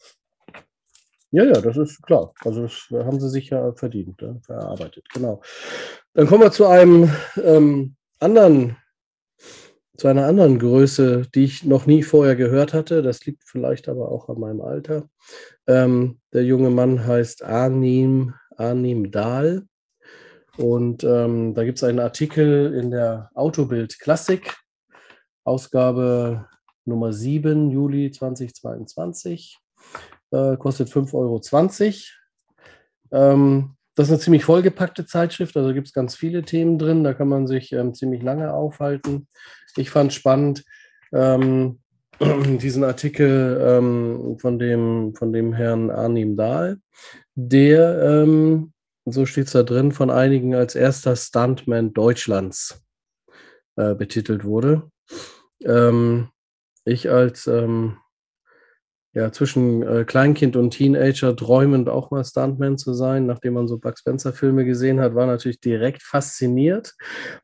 Ja, ja, das ist klar. Also das haben sie sich ja verdient, ja, verarbeitet, genau. Dann kommen wir zu einem ähm, anderen, zu einer anderen Größe, die ich noch nie vorher gehört hatte. Das liegt vielleicht aber auch an meinem Alter. Ähm, der junge Mann heißt Arnim, Arnim Dahl. Und ähm, da gibt es einen Artikel in der Autobild Klassik, Ausgabe Nummer 7, Juli 2022 äh, kostet 5,20 Euro. Ähm, das ist eine ziemlich vollgepackte Zeitschrift, also gibt es ganz viele Themen drin, da kann man sich ähm, ziemlich lange aufhalten. Ich fand spannend ähm, diesen Artikel ähm, von, dem, von dem Herrn Arnim Dahl, der, ähm, so steht es da drin, von einigen als erster Stuntman Deutschlands äh, betitelt wurde. Ähm, ich als ähm, ja, zwischen äh, Kleinkind und Teenager träumend auch mal Stuntman zu sein, nachdem man so Buck Spencer-Filme gesehen hat, war natürlich direkt fasziniert.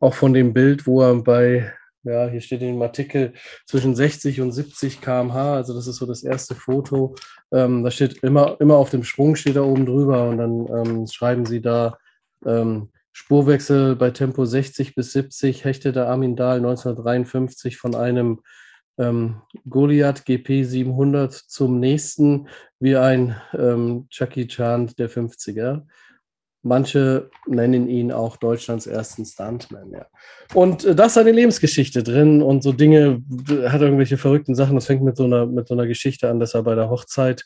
Auch von dem Bild, wo er bei, ja, hier steht in dem Artikel, zwischen 60 und 70 km/h, also das ist so das erste Foto. Ähm, da steht immer, immer auf dem Sprung steht da oben drüber und dann ähm, schreiben sie da, ähm, Spurwechsel bei Tempo 60 bis 70 hechtete Armin Dahl 1953 von einem ähm, Goliath GP 700 zum nächsten wie ein ähm, Chucky Chan der 50er. Manche nennen ihn auch Deutschlands ersten Stuntman. Ja. Und äh, das ist eine Lebensgeschichte drin und so Dinge, hat irgendwelche verrückten Sachen. Das fängt mit so einer, mit so einer Geschichte an, dass er bei der Hochzeit,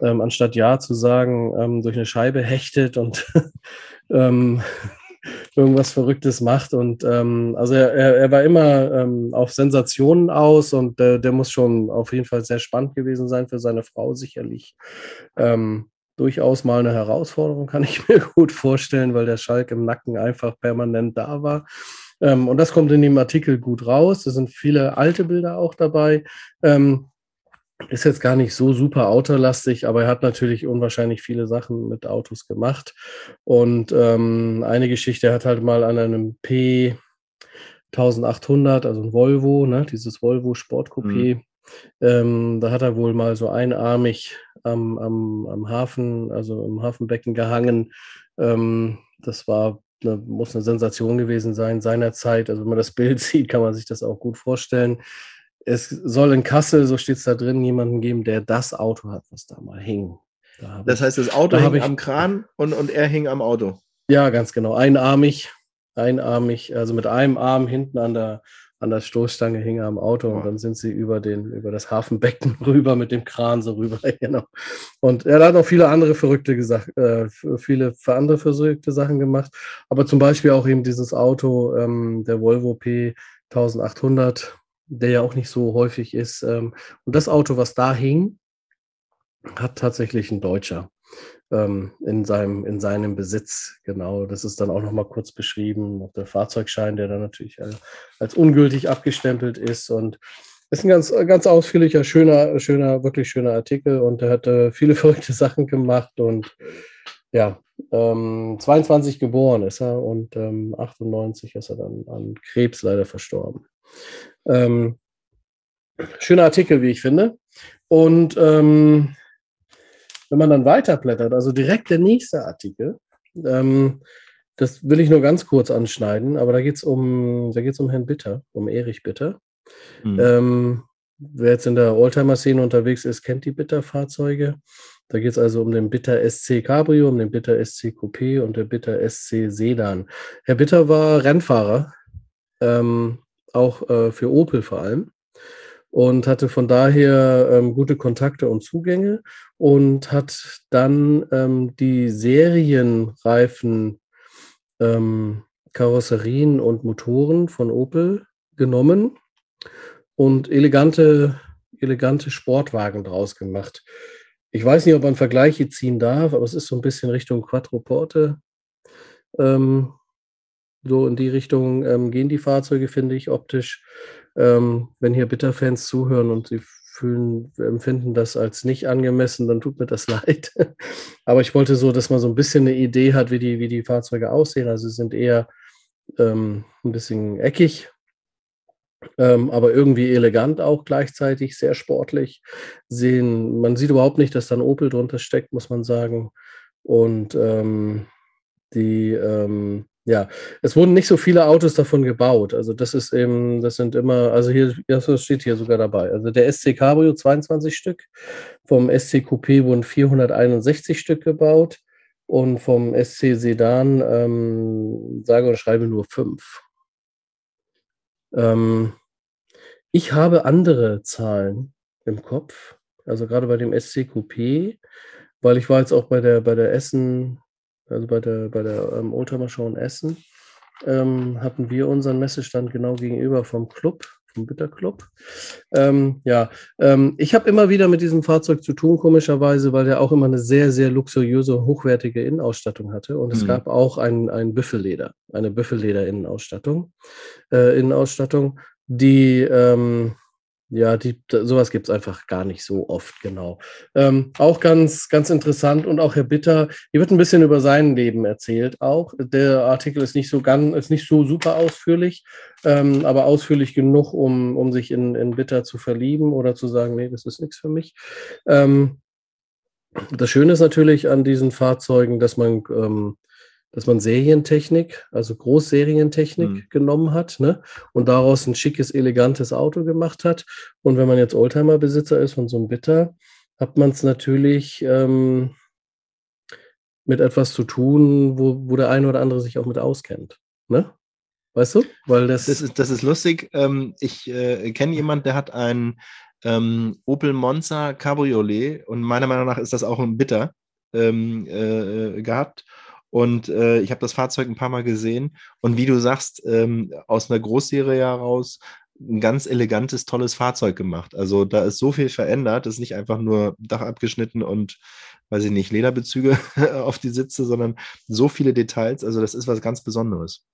ähm, anstatt Ja zu sagen, ähm, durch eine Scheibe hechtet und ähm, irgendwas Verrücktes macht. Und ähm, also er, er, war immer ähm, auf Sensationen aus und äh, der muss schon auf jeden Fall sehr spannend gewesen sein für seine Frau sicherlich. Ähm, durchaus mal eine Herausforderung, kann ich mir gut vorstellen, weil der Schalk im Nacken einfach permanent da war. Ähm, und das kommt in dem Artikel gut raus. Es sind viele alte Bilder auch dabei. Ist jetzt gar nicht so super autolastig, aber er hat natürlich unwahrscheinlich viele Sachen mit Autos gemacht. Und ähm, eine Geschichte, er hat halt mal an einem P 1800, also ein Volvo, ne, dieses Volvo Sportcoupé, mhm. ähm, da hat er wohl mal so einarmig am, am, am Hafen, also im Hafenbecken gehangen. Ähm, das war eine, muss eine Sensation gewesen sein seinerzeit. Also wenn man das Bild sieht, kann man sich das auch gut vorstellen es soll in Kassel, so steht es da drin, jemanden geben, der das Auto hat, was da mal hing. Da das heißt, das Auto da hing am Kran und, und er hing am Auto. Ja, ganz genau. Einarmig, einarmig, also mit einem Arm hinten an der, an der Stoßstange hing er am Auto und dann sind sie über, den, über das Hafenbecken rüber mit dem Kran so rüber. Genau. Und er hat noch viele andere verrückte gesagt, äh, viele andere verrückte Sachen gemacht, aber zum Beispiel auch eben dieses Auto, ähm, der Volvo P 1800 der ja auch nicht so häufig ist. Ähm, und das Auto, was da hing, hat tatsächlich ein Deutscher ähm, in, seinem, in seinem Besitz. Genau, das ist dann auch nochmal kurz beschrieben. Auch der Fahrzeugschein, der dann natürlich als ungültig abgestempelt ist. Und ist ein ganz, ganz ausführlicher, schöner, schöner, wirklich schöner Artikel. Und er hat äh, viele verrückte Sachen gemacht. Und ja, ähm, 22 geboren ist er und ähm, 98 ist er dann an Krebs leider verstorben. Ähm, schöner Artikel, wie ich finde. Und ähm, wenn man dann weiterblättert, also direkt der nächste Artikel, ähm, das will ich nur ganz kurz anschneiden, aber da geht es um, um Herrn Bitter, um Erich Bitter. Mhm. Ähm, wer jetzt in der Oldtimer-Szene unterwegs ist, kennt die Bitter-Fahrzeuge. Da geht es also um den Bitter SC Cabrio, um den Bitter SC Coupé und der Bitter SC Sedan. Herr Bitter war Rennfahrer, ähm, auch äh, für Opel vor allem und hatte von daher ähm, gute Kontakte und Zugänge und hat dann ähm, die Serienreifen ähm, Karosserien und Motoren von Opel genommen und elegante, elegante Sportwagen draus gemacht. Ich weiß nicht, ob man Vergleiche ziehen darf, aber es ist so ein bisschen Richtung Quattroporte ähm, so in die Richtung ähm, gehen die Fahrzeuge, finde ich, optisch. Ähm, wenn hier Bitterfans zuhören und sie fühlen, empfinden das als nicht angemessen, dann tut mir das leid. Aber ich wollte so, dass man so ein bisschen eine Idee hat, wie die, wie die Fahrzeuge aussehen. Also sie sind eher ähm, ein bisschen eckig, ähm, aber irgendwie elegant auch gleichzeitig, sehr sportlich. Sehen, man sieht überhaupt nicht, dass da ein Opel drunter steckt, muss man sagen. Und ähm, die, ähm, ja, es wurden nicht so viele Autos davon gebaut. Also das ist eben, das sind immer, also hier, das steht hier sogar dabei. Also der SC Cabrio 22 Stück, vom SC Coupé wurden 461 Stück gebaut und vom SC Sedan ähm, sage und schreibe nur fünf. Ähm, ich habe andere Zahlen im Kopf, also gerade bei dem SC Coupé, weil ich war jetzt auch bei der, bei der Essen also bei der, bei der ähm, Oldtimer Show in Essen, ähm, hatten wir unseren Messestand genau gegenüber vom Club, vom Bitterclub. Ähm, ja, ähm, ich habe immer wieder mit diesem Fahrzeug zu tun, komischerweise, weil der auch immer eine sehr, sehr luxuriöse, hochwertige Innenausstattung hatte. Und es mhm. gab auch ein, ein Büffelleder, eine Büffelleder-Innenausstattung, äh, Innenausstattung, die ähm, ja, die, sowas gibt es einfach gar nicht so oft, genau. Ähm, auch ganz, ganz interessant und auch Herr Bitter, hier wird ein bisschen über sein Leben erzählt auch. Der Artikel ist nicht so ganz, ist nicht so super ausführlich, ähm, aber ausführlich genug, um, um sich in, in Bitter zu verlieben oder zu sagen, nee, das ist nichts für mich. Ähm, das Schöne ist natürlich an diesen Fahrzeugen, dass man ähm, dass man Serientechnik, also Großserientechnik mhm. genommen hat ne? und daraus ein schickes, elegantes Auto gemacht hat. Und wenn man jetzt Oldtimer-Besitzer ist von so einem Bitter, hat man es natürlich ähm, mit etwas zu tun, wo, wo der eine oder andere sich auch mit auskennt. Ne? Weißt du? Weil das, das, ist, das ist lustig. Ähm, ich äh, kenne jemanden, der hat ein ähm, Opel Monza Cabriolet und meiner Meinung nach ist das auch ein Bitter ähm, äh, gehabt. Und äh, ich habe das Fahrzeug ein paar Mal gesehen. Und wie du sagst, ähm, aus einer Großserie heraus ein ganz elegantes, tolles Fahrzeug gemacht. Also da ist so viel verändert, es ist nicht einfach nur Dach abgeschnitten und weiß ich nicht, Lederbezüge auf die Sitze, sondern so viele Details. Also das ist was ganz Besonderes.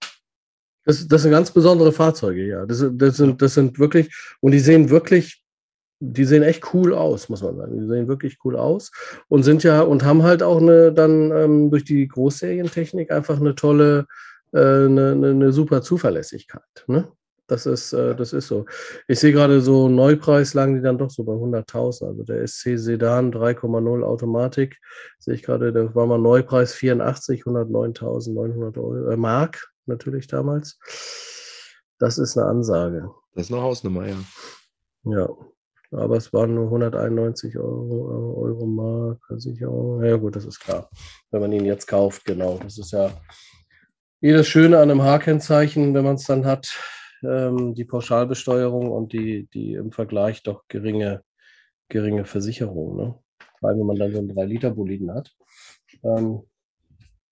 Das, das sind ganz besondere Fahrzeuge, ja. Das, das, sind, das sind wirklich, und die sehen wirklich, die sehen echt cool aus, muss man sagen. Die sehen wirklich cool aus und sind ja und haben halt auch eine dann ähm, durch die Großserientechnik einfach eine tolle, äh, eine, eine, super Zuverlässigkeit. Ne? Das ist, äh, das ist so. Ich sehe gerade so Neupreis lagen die dann doch so bei 100.000. Also der SC Sedan 3,0 Automatik sehe ich gerade, da war mal Neupreis 84, 109.900 Euro, äh, Mark natürlich damals. Das ist eine Ansage. Das ist eine Hausnummer, ja. Ja, aber es waren nur 191 Euro, Euro Mark, Versicherung. Ja gut, das ist klar. Wenn man ihn jetzt kauft, genau. Das ist ja jedes Schöne an einem H-Kennzeichen, wenn man es dann hat, ähm, die Pauschalbesteuerung und die, die im Vergleich doch geringe, geringe Versicherung. Ne? Vor allem, wenn man dann so einen 3-Liter-Boliden hat. Ähm,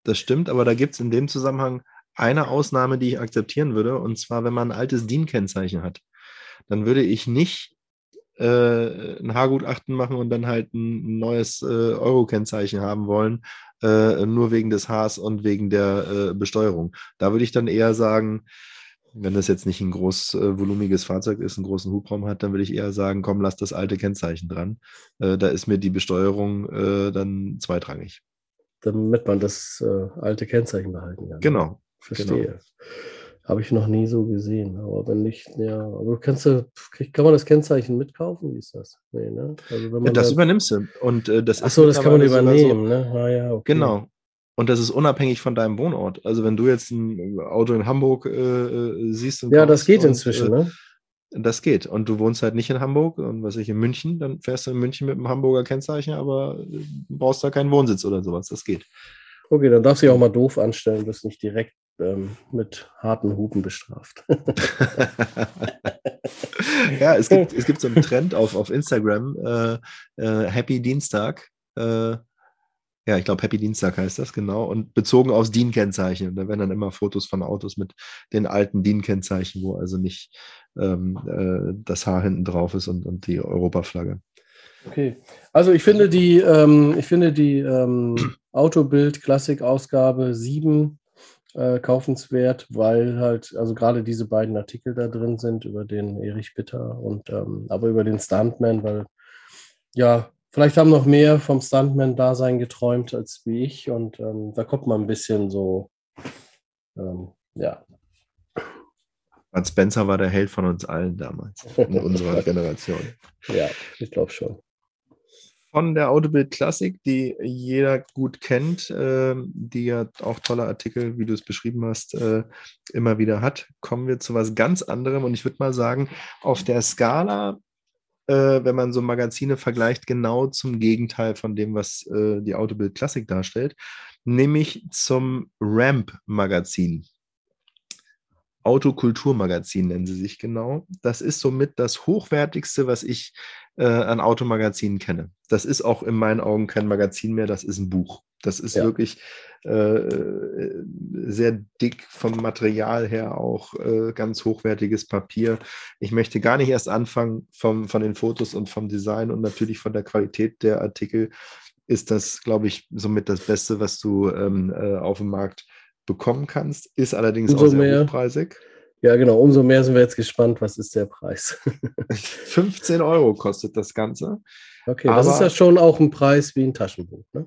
das stimmt, aber da gibt es in dem Zusammenhang eine Ausnahme, die ich akzeptieren würde, und zwar, wenn man ein altes DIN-Kennzeichen hat. Dann würde ich nicht ein Haargutachten machen und dann halt ein neues äh, Euro-Kennzeichen haben wollen, äh, nur wegen des Haars und wegen der äh, Besteuerung. Da würde ich dann eher sagen, wenn das jetzt nicht ein großvolumiges Fahrzeug ist, einen großen Hubraum hat, dann würde ich eher sagen, komm, lass das alte Kennzeichen dran. Äh, da ist mir die Besteuerung äh, dann zweitrangig. Damit man das äh, alte Kennzeichen behalten kann. Genau. Verstehe. Genau. Habe ich noch nie so gesehen. Aber wenn nicht, ja, aber kannst du, kann man das Kennzeichen mitkaufen? Wie ist das? Nee, ne? Also man das da, übernimmst du. Und äh, das Achso, das kann man übernehmen, so, ne? Ah, ja, okay. Genau. Und das ist unabhängig von deinem Wohnort. Also wenn du jetzt ein Auto in Hamburg äh, äh siehst und Ja, das geht und, inzwischen, äh, ne? Das geht. Und du wohnst halt nicht in Hamburg und was ich in München, dann fährst du in München mit einem Hamburger Kennzeichen, aber äh, brauchst da keinen Wohnsitz oder sowas. Das geht. Okay, dann darfst du dich auch mal doof anstellen, bist nicht direkt ähm, mit harten Hupen bestraft. ja, es gibt, es gibt so einen Trend auf, auf Instagram, äh, äh, Happy Dienstag. Äh, ja, ich glaube, Happy Dienstag heißt das, genau. Und bezogen aufs DIN-Kennzeichen. Und da werden dann immer Fotos von Autos mit den alten DIN-Kennzeichen, wo also nicht ähm, äh, das Haar hinten drauf ist und, und die Europaflagge. Okay. Also ich finde die, ähm, ich finde die ähm, Autobild Klassik-Ausgabe 7 äh, kaufenswert, weil halt, also gerade diese beiden Artikel da drin sind über den Erich Bitter und ähm, aber über den Stuntman, weil ja, vielleicht haben noch mehr vom Stuntman-Dasein geträumt als wie ich und ähm, da kommt man ein bisschen so, ähm, ja. Bud Spencer war der Held von uns allen damals, in unserer Generation. Ja, ich glaube schon von der Autobild Klassik, die jeder gut kennt, äh, die ja auch tolle Artikel, wie du es beschrieben hast, äh, immer wieder hat, kommen wir zu was ganz anderem. Und ich würde mal sagen, auf der Skala, äh, wenn man so Magazine vergleicht, genau zum Gegenteil von dem, was äh, die Autobild Klassik darstellt, nämlich zum Ramp-Magazin. Autokulturmagazin nennen sie sich genau. Das ist somit das hochwertigste, was ich äh, an Automagazinen kenne. Das ist auch in meinen Augen kein Magazin mehr, das ist ein Buch. Das ist ja. wirklich äh, sehr dick vom Material her auch äh, ganz hochwertiges Papier. Ich möchte gar nicht erst anfangen vom, von den Fotos und vom Design und natürlich von der Qualität der Artikel ist das, glaube ich, somit das Beste, was du ähm, äh, auf dem Markt bekommen kannst. Ist allerdings Umso auch sehr mehr. hochpreisig. Ja, genau. Umso mehr sind wir jetzt gespannt, was ist der Preis. 15 Euro kostet das Ganze. Okay, aber, das ist ja schon auch ein Preis wie ein Taschenbuch. Ne?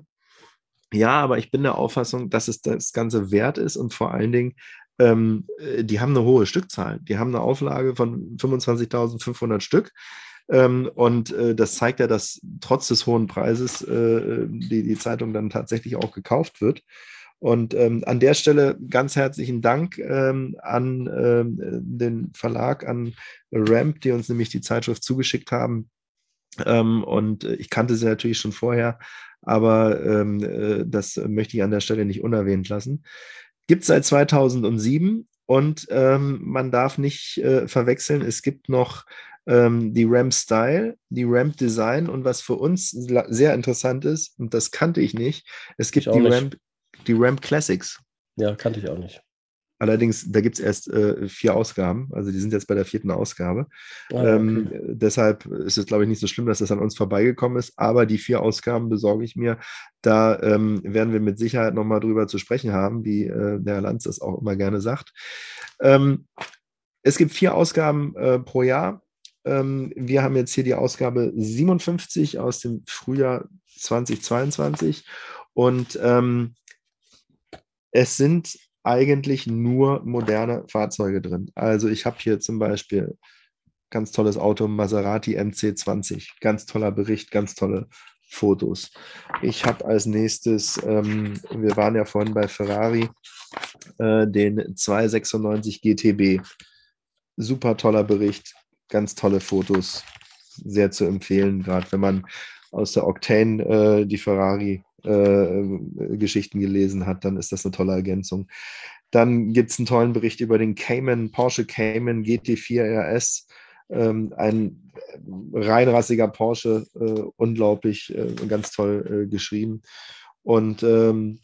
Ja, aber ich bin der Auffassung, dass es das Ganze wert ist und vor allen Dingen, ähm, die haben eine hohe Stückzahl. Die haben eine Auflage von 25.500 Stück. Ähm, und äh, das zeigt ja, dass trotz des hohen Preises äh, die, die Zeitung dann tatsächlich auch gekauft wird. Und ähm, an der Stelle ganz herzlichen Dank ähm, an ähm, den Verlag, an Ramp, die uns nämlich die Zeitschrift zugeschickt haben. Ähm, und ich kannte sie natürlich schon vorher, aber ähm, äh, das möchte ich an der Stelle nicht unerwähnt lassen. Gibt es seit 2007 und ähm, man darf nicht äh, verwechseln, es gibt noch die Ramp Style, die Ramp Design und was für uns sehr interessant ist, und das kannte ich nicht, es gibt die nicht. Ramp die Ramp Classics. Ja, kannte ich auch nicht. Allerdings, da gibt es erst äh, vier Ausgaben, also die sind jetzt bei der vierten Ausgabe. Ah, okay. ähm, deshalb ist es, glaube ich, nicht so schlimm, dass das an uns vorbeigekommen ist, aber die vier Ausgaben besorge ich mir. Da ähm, werden wir mit Sicherheit nochmal drüber zu sprechen haben, wie äh, der Herr Lanz das auch immer gerne sagt. Ähm, es gibt vier Ausgaben äh, pro Jahr. Ähm, wir haben jetzt hier die Ausgabe 57 aus dem Frühjahr 2022 und ähm, es sind eigentlich nur moderne Fahrzeuge drin. Also ich habe hier zum Beispiel ganz tolles Auto, Maserati MC20, ganz toller Bericht, ganz tolle Fotos. Ich habe als nächstes, ähm, wir waren ja vorhin bei Ferrari, äh, den 296 GTB. Super toller Bericht, ganz tolle Fotos, sehr zu empfehlen, gerade wenn man aus der Octane äh, die Ferrari äh, Geschichten gelesen hat, dann ist das eine tolle Ergänzung. Dann gibt es einen tollen Bericht über den Cayman, Porsche Cayman GT4 RS. Ähm, ein reinrassiger Porsche, äh, unglaublich, äh, ganz toll äh, geschrieben. Und ähm,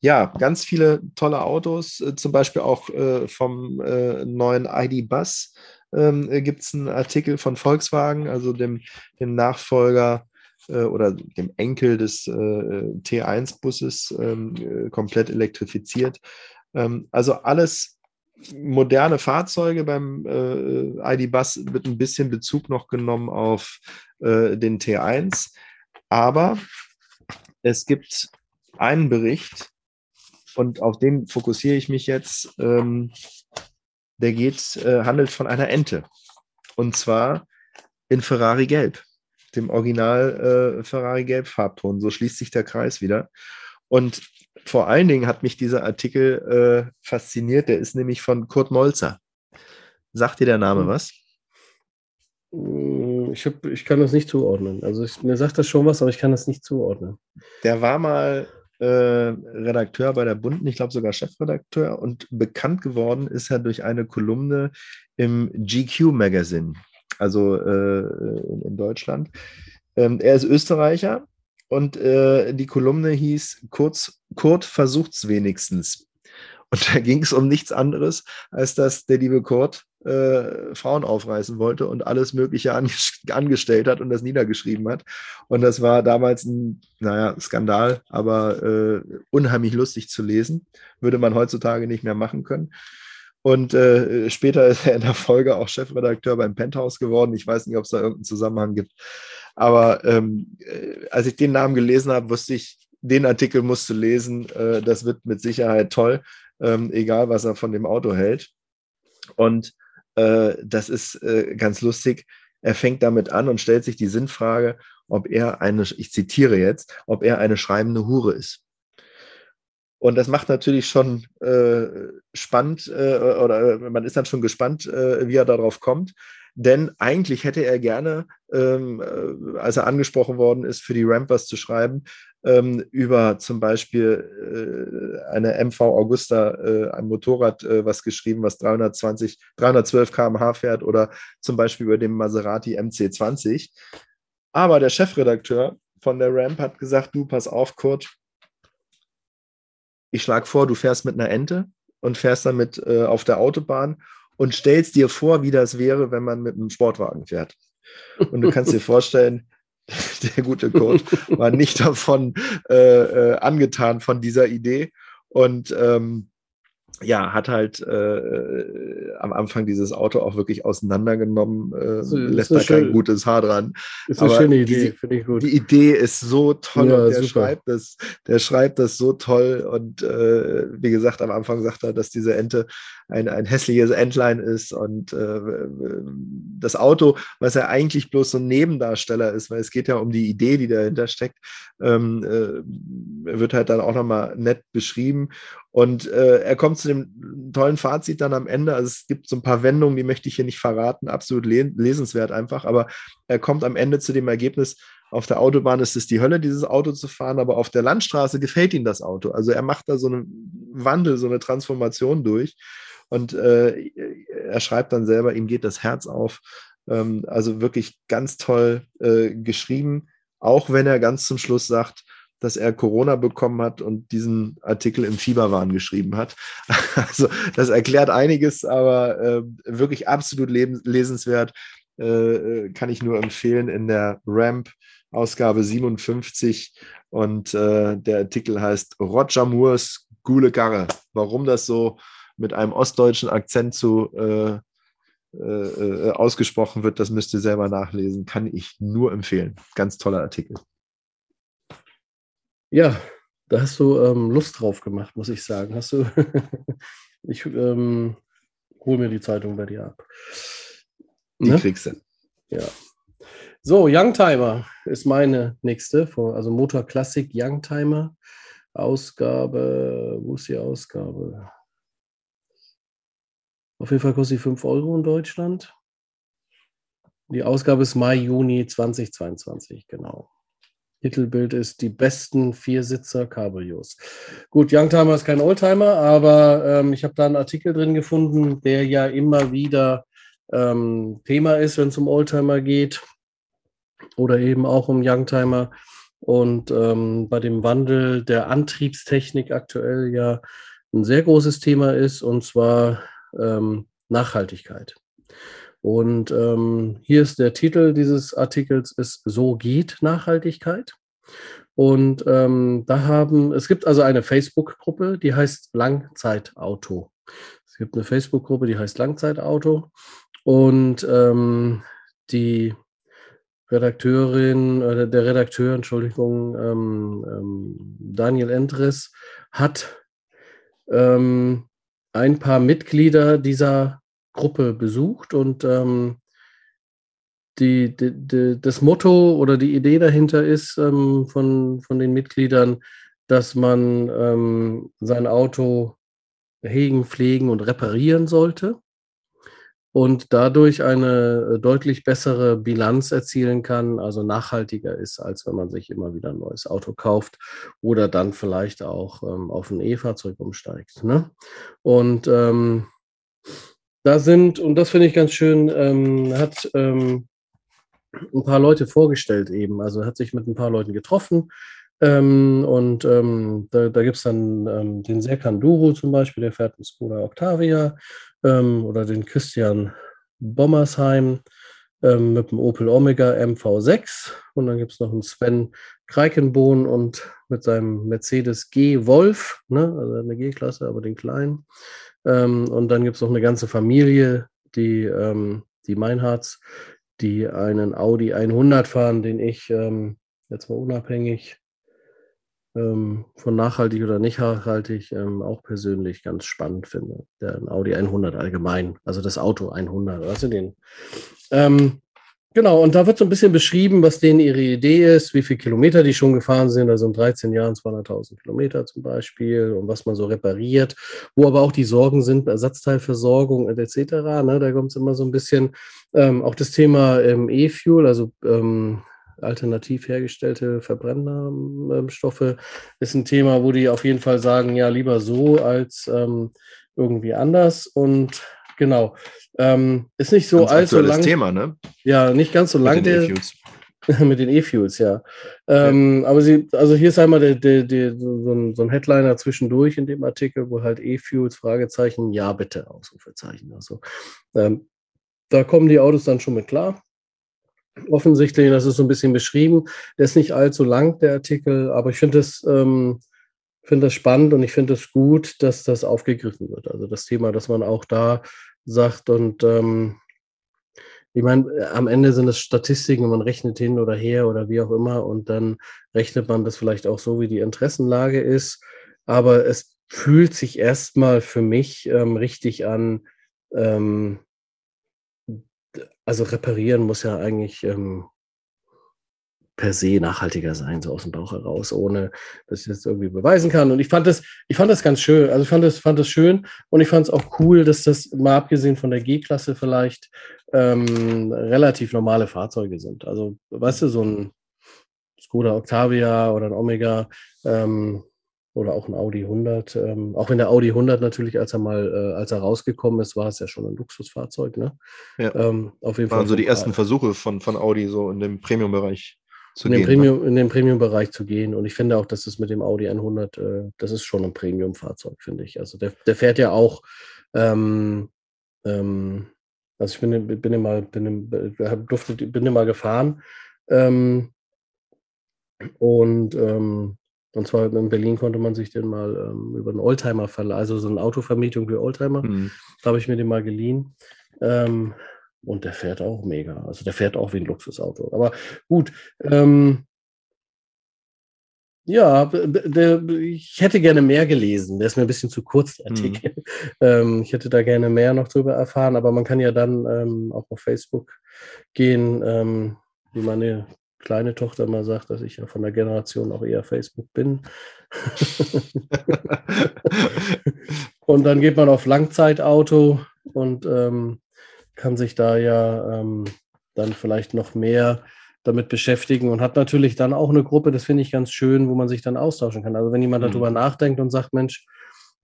ja, ganz viele tolle Autos, äh, zum Beispiel auch vom neuen ID Bus ähm, gibt es einen Artikel von Volkswagen, also dem, dem Nachfolger äh, oder dem Enkel des äh, T1-Busses ähm, äh, komplett elektrifiziert. Ähm, also alles moderne Fahrzeuge beim äh, ID-Bus wird ein bisschen Bezug noch genommen auf äh, den T1. Aber es gibt einen Bericht, und auf den fokussiere ich mich jetzt, ähm, der geht, äh, handelt von einer Ente. Und zwar in Ferrari Gelb dem Original äh, Ferrari Gelb-Farbton. So schließt sich der Kreis wieder. Und vor allen Dingen hat mich dieser Artikel äh, fasziniert. Der ist nämlich von Kurt Molzer. Sagt dir der Name hm. was? Hm, ich, hab, ich kann das nicht zuordnen. Also ich, mir sagt das schon was, aber ich kann das nicht zuordnen. Der war mal äh, Redakteur bei der Bunden, ich glaube sogar Chefredakteur und bekannt geworden ist er durch eine Kolumne im GQ Magazine also äh, in, in, Deutschland. Ähm, er ist Österreicher und äh, die Kolumne hieß Kurz, Kurt versucht's wenigstens. Und da ging es um nichts anderes, als dass der liebe Kurt äh, Frauen aufreißen wollte und alles Mögliche angestellt hat und das niedergeschrieben hat. Und das war damals ein, naja, Skandal, aber äh, unheimlich lustig zu lesen. Würde man heutzutage nicht mehr machen können. Und äh, später ist er in der Folge auch Chefredakteur beim Penthouse geworden. Ich weiß nicht, ob es da irgendeinen Zusammenhang gibt. Aber ähm, äh, als ich den Namen gelesen habe, wusste ich, den Artikel musst du lesen. Äh, das wird mit Sicherheit toll, ähm, egal was er von dem Auto hält. Und äh, das ist äh, ganz lustig. Er fängt damit an und stellt sich die Sinnfrage, ob er eine, ich zitiere jetzt, ob er eine schreibende Hure ist. Und das macht natürlich schon äh, spannend äh, oder äh, man ist dann schon gespannt, äh, wie er darauf kommt. Denn eigentlich hätte er gerne, ähm, äh, als er angesprochen worden ist, für die Ramp was zu schreiben, ähm, über zum Beispiel äh, eine MV Augusta, ein Motorrad, was geschrieben, was 320, 312 km/h fährt oder zum Beispiel über den Maserati MC20. Aber der Chefredakteur von der Ramp hat gesagt, du, pass auf, Kurt, ich schlage vor, du fährst mit einer Ente und fährst damit äh, auf der Autobahn und stellst dir vor, wie das wäre, wenn man mit einem Sportwagen fährt. Und du kannst dir vorstellen, der gute Kurt war nicht davon äh, äh, angetan von dieser Idee. Und ähm, ja, hat halt äh, am Anfang dieses Auto auch wirklich auseinandergenommen, äh, ist, lässt da kein gutes Haar dran. Ist eine Aber schöne Idee, finde ich gut. Die Idee ist so toll ja, und der schreibt, das, der schreibt das so toll. Und äh, wie gesagt, am Anfang sagt er, dass diese Ente ein, ein hässliches Entlein ist und äh, das Auto, was ja eigentlich bloß so ein Nebendarsteller ist, weil es geht ja um die Idee, die dahinter steckt, ähm, äh, wird halt dann auch nochmal nett beschrieben. Und äh, er kommt zu dem tollen Fazit dann am Ende. Also es gibt so ein paar Wendungen, die möchte ich hier nicht verraten, absolut lesenswert einfach. Aber er kommt am Ende zu dem Ergebnis, auf der Autobahn ist es die Hölle, dieses Auto zu fahren, aber auf der Landstraße gefällt ihm das Auto. Also er macht da so einen Wandel, so eine Transformation durch. Und äh, er schreibt dann selber, ihm geht das Herz auf. Ähm, also wirklich ganz toll äh, geschrieben, auch wenn er ganz zum Schluss sagt, dass er Corona bekommen hat und diesen Artikel im Fieberwahn geschrieben hat. Also das erklärt einiges, aber äh, wirklich absolut lesenswert. Äh, äh, kann ich nur empfehlen in der Ramp Ausgabe 57 und äh, der Artikel heißt Roger Moores Gule Garre. Warum das so mit einem ostdeutschen Akzent zu äh, äh, äh, ausgesprochen wird, das müsst ihr selber nachlesen. Kann ich nur empfehlen. Ganz toller Artikel. Ja, da hast du ähm, Lust drauf gemacht, muss ich sagen. Hast du. ich ähm, hol mir die Zeitung bei dir ab. Die ne? kriegst du. Ja. So, Youngtimer ist meine nächste, also Motor Classic Youngtimer. Ausgabe, wo ist die Ausgabe? Auf jeden Fall kostet sie 5 Euro in Deutschland. Die Ausgabe ist Mai, Juni 2022, genau. Titelbild ist die besten Viersitzer Cabrios. Gut, Youngtimer ist kein Oldtimer, aber ähm, ich habe da einen Artikel drin gefunden, der ja immer wieder ähm, Thema ist, wenn es um Oldtimer geht oder eben auch um Youngtimer. Und ähm, bei dem Wandel der Antriebstechnik aktuell ja ein sehr großes Thema ist, und zwar ähm, Nachhaltigkeit. Und ähm, hier ist der Titel dieses Artikels, ist So geht Nachhaltigkeit. Und ähm, da haben, es gibt also eine Facebook-Gruppe, die heißt Langzeitauto. Es gibt eine Facebook-Gruppe, die heißt Langzeitauto. Und ähm, die Redakteurin, oder der Redakteur, Entschuldigung, ähm, ähm, Daniel Endres, hat ähm, ein paar Mitglieder dieser Gruppe besucht und ähm, die, die, die, das Motto oder die Idee dahinter ist ähm, von, von den Mitgliedern, dass man ähm, sein Auto hegen, pflegen und reparieren sollte und dadurch eine äh, deutlich bessere Bilanz erzielen kann, also nachhaltiger ist, als wenn man sich immer wieder ein neues Auto kauft oder dann vielleicht auch ähm, auf ein E-Fahrzeug umsteigt. Ne? Und ähm, da sind, und das finde ich ganz schön, ähm, hat ähm, ein paar Leute vorgestellt eben, also hat sich mit ein paar Leuten getroffen. Ähm, und ähm, da, da gibt es dann den Serkan Duru zum Beispiel, der fährt einen Skoda Octavia ähm, oder den Christian Bommersheim ähm, mit dem Opel Omega MV6 und dann gibt es noch einen Sven Kreikenbohn und mit seinem Mercedes G Wolf, ne, also eine G-Klasse, aber den kleinen. Ähm, und dann gibt es noch eine ganze Familie, die, ähm, die Meinhards, die einen Audi 100 fahren, den ich ähm, jetzt mal unabhängig ähm, von nachhaltig oder nicht nachhaltig ähm, auch persönlich ganz spannend finde. Der Audi 100 allgemein, also das Auto 100, weißt du den? Ähm, genau, und da wird so ein bisschen beschrieben, was denen ihre Idee ist, wie viele Kilometer die schon gefahren sind, also in 13 Jahren 200.000 Kilometer zum Beispiel und was man so repariert, wo aber auch die Sorgen sind, Ersatzteilversorgung etc. Ne, da kommt es immer so ein bisschen, ähm, auch das Thema ähm, E-Fuel, also ähm, alternativ hergestellte Verbrennerstoffe ist ein Thema, wo die auf jeden Fall sagen, ja, lieber so als ähm, irgendwie anders. Und genau, ähm, ist nicht so allzu lang. Thema, ne? Ja, nicht ganz so lang. Der, mit den E-Fuels, ja. Ähm, ja. Aber sie, also hier ist einmal der, der, der, so, ein, so ein Headliner zwischendurch in dem Artikel, wo halt E-Fuels, Fragezeichen, ja bitte, Ausrufezeichen. Also ähm, da kommen die Autos dann schon mit klar offensichtlich, das ist so ein bisschen beschrieben. Der ist nicht allzu lang, der Artikel, aber ich finde das, ähm, find das spannend und ich finde es das gut, dass das aufgegriffen wird. Also das Thema, dass man auch da sagt und ähm, ich meine, am Ende sind es Statistiken, man rechnet hin oder her oder wie auch immer und dann rechnet man das vielleicht auch so, wie die Interessenlage ist. Aber es fühlt sich erstmal für mich ähm, richtig an, ähm, also reparieren muss ja eigentlich ähm, per se nachhaltiger sein, so aus dem Bauch heraus, ohne dass ich das irgendwie beweisen kann. Und ich fand das, ich fand das ganz schön. Also ich fand das, fand das schön und ich fand es auch cool, dass das mal abgesehen von der G-Klasse vielleicht ähm, relativ normale Fahrzeuge sind. Also, weißt du, so ein Skoda Octavia oder ein Omega, ähm, oder auch ein Audi 100. Ähm, auch wenn der Audi 100 natürlich, als er mal, äh, als er rausgekommen ist, war es ja schon ein Luxusfahrzeug. Ne? Ja. Ähm, auf jeden Waren Fall. so die ersten Versuche von, von Audi so in dem Premium-Bereich in, den gehen, Premium, ne? in den Premium-Bereich zu gehen. Und ich finde auch, dass es mit dem Audi 100, äh, das ist schon ein Premium-Fahrzeug, finde ich. Also der, der fährt ja auch, ähm, ähm, also ich bin, bin mal, bin, durfte, bin mal gefahren. Ähm, und, ähm, und zwar in Berlin konnte man sich den mal ähm, über einen Oldtimer verleihen, also so eine Autovermietung für Oldtimer. Mhm. Da habe ich mir den mal geliehen. Ähm, und der fährt auch mega. Also der fährt auch wie ein Luxusauto. Aber gut. Ähm, ja, der, ich hätte gerne mehr gelesen. Der ist mir ein bisschen zu kurz, der mhm. Artikel. Mhm. Ähm, ich hätte da gerne mehr noch drüber erfahren, aber man kann ja dann ähm, auch auf Facebook gehen, ähm, wie meine kleine Tochter mal sagt, dass ich ja von der Generation auch eher Facebook bin. und dann geht man auf Langzeitauto und ähm, kann sich da ja ähm, dann vielleicht noch mehr damit beschäftigen und hat natürlich dann auch eine Gruppe, das finde ich ganz schön, wo man sich dann austauschen kann. Also wenn jemand mhm. darüber nachdenkt und sagt, Mensch,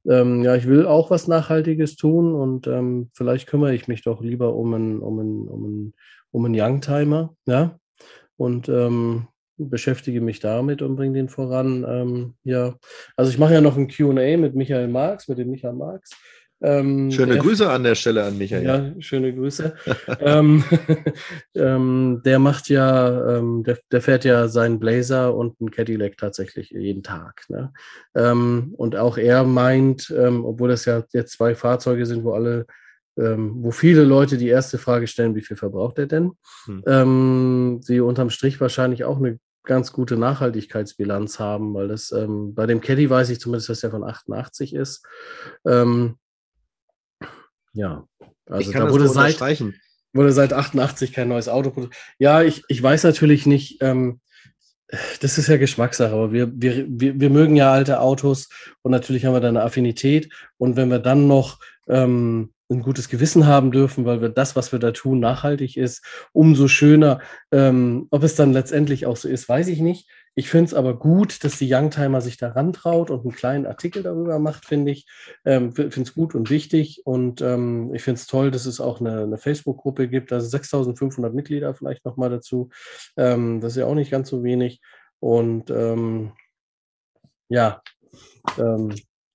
ähm, ja, ich will auch was Nachhaltiges tun und ähm, vielleicht kümmere ich mich doch lieber um einen, um einen, um einen, um einen Youngtimer, ja, und ähm, beschäftige mich damit und bringe den voran. Ähm, ja, also ich mache ja noch ein QA mit Michael Marx, mit dem Michael Marx. Ähm, schöne Grüße an der Stelle an Michael. Ja, schöne Grüße. ähm, ähm, der macht ja, ähm, der, der, fährt ja seinen Blazer und einen Cadillac tatsächlich jeden Tag. Ne? Ähm, und auch er meint, ähm, obwohl das ja jetzt zwei Fahrzeuge sind, wo alle wo viele Leute die erste Frage stellen, wie viel verbraucht er denn? Hm. sie unterm Strich wahrscheinlich auch eine ganz gute Nachhaltigkeitsbilanz haben, weil das ähm, bei dem Caddy weiß ich zumindest, dass er von 88 ist. Ähm, ja, also da wurde seit, wurde seit 88 kein neues Auto produziert. Ja, ich, ich weiß natürlich nicht, ähm, das ist ja Geschmackssache, aber wir, wir, wir, wir mögen ja alte Autos und natürlich haben wir da eine Affinität. Und wenn wir dann noch ähm, ein gutes Gewissen haben dürfen, weil wir das, was wir da tun, nachhaltig ist, umso schöner. Ähm, ob es dann letztendlich auch so ist, weiß ich nicht. Ich finde es aber gut, dass die Youngtimer sich daran traut und einen kleinen Artikel darüber macht, finde ich. Ähm, finde es gut und wichtig. Und ähm, ich finde es toll, dass es auch eine, eine Facebook-Gruppe gibt. Also 6500 Mitglieder vielleicht nochmal dazu. Ähm, das ist ja auch nicht ganz so wenig. Und ähm, ja, ähm,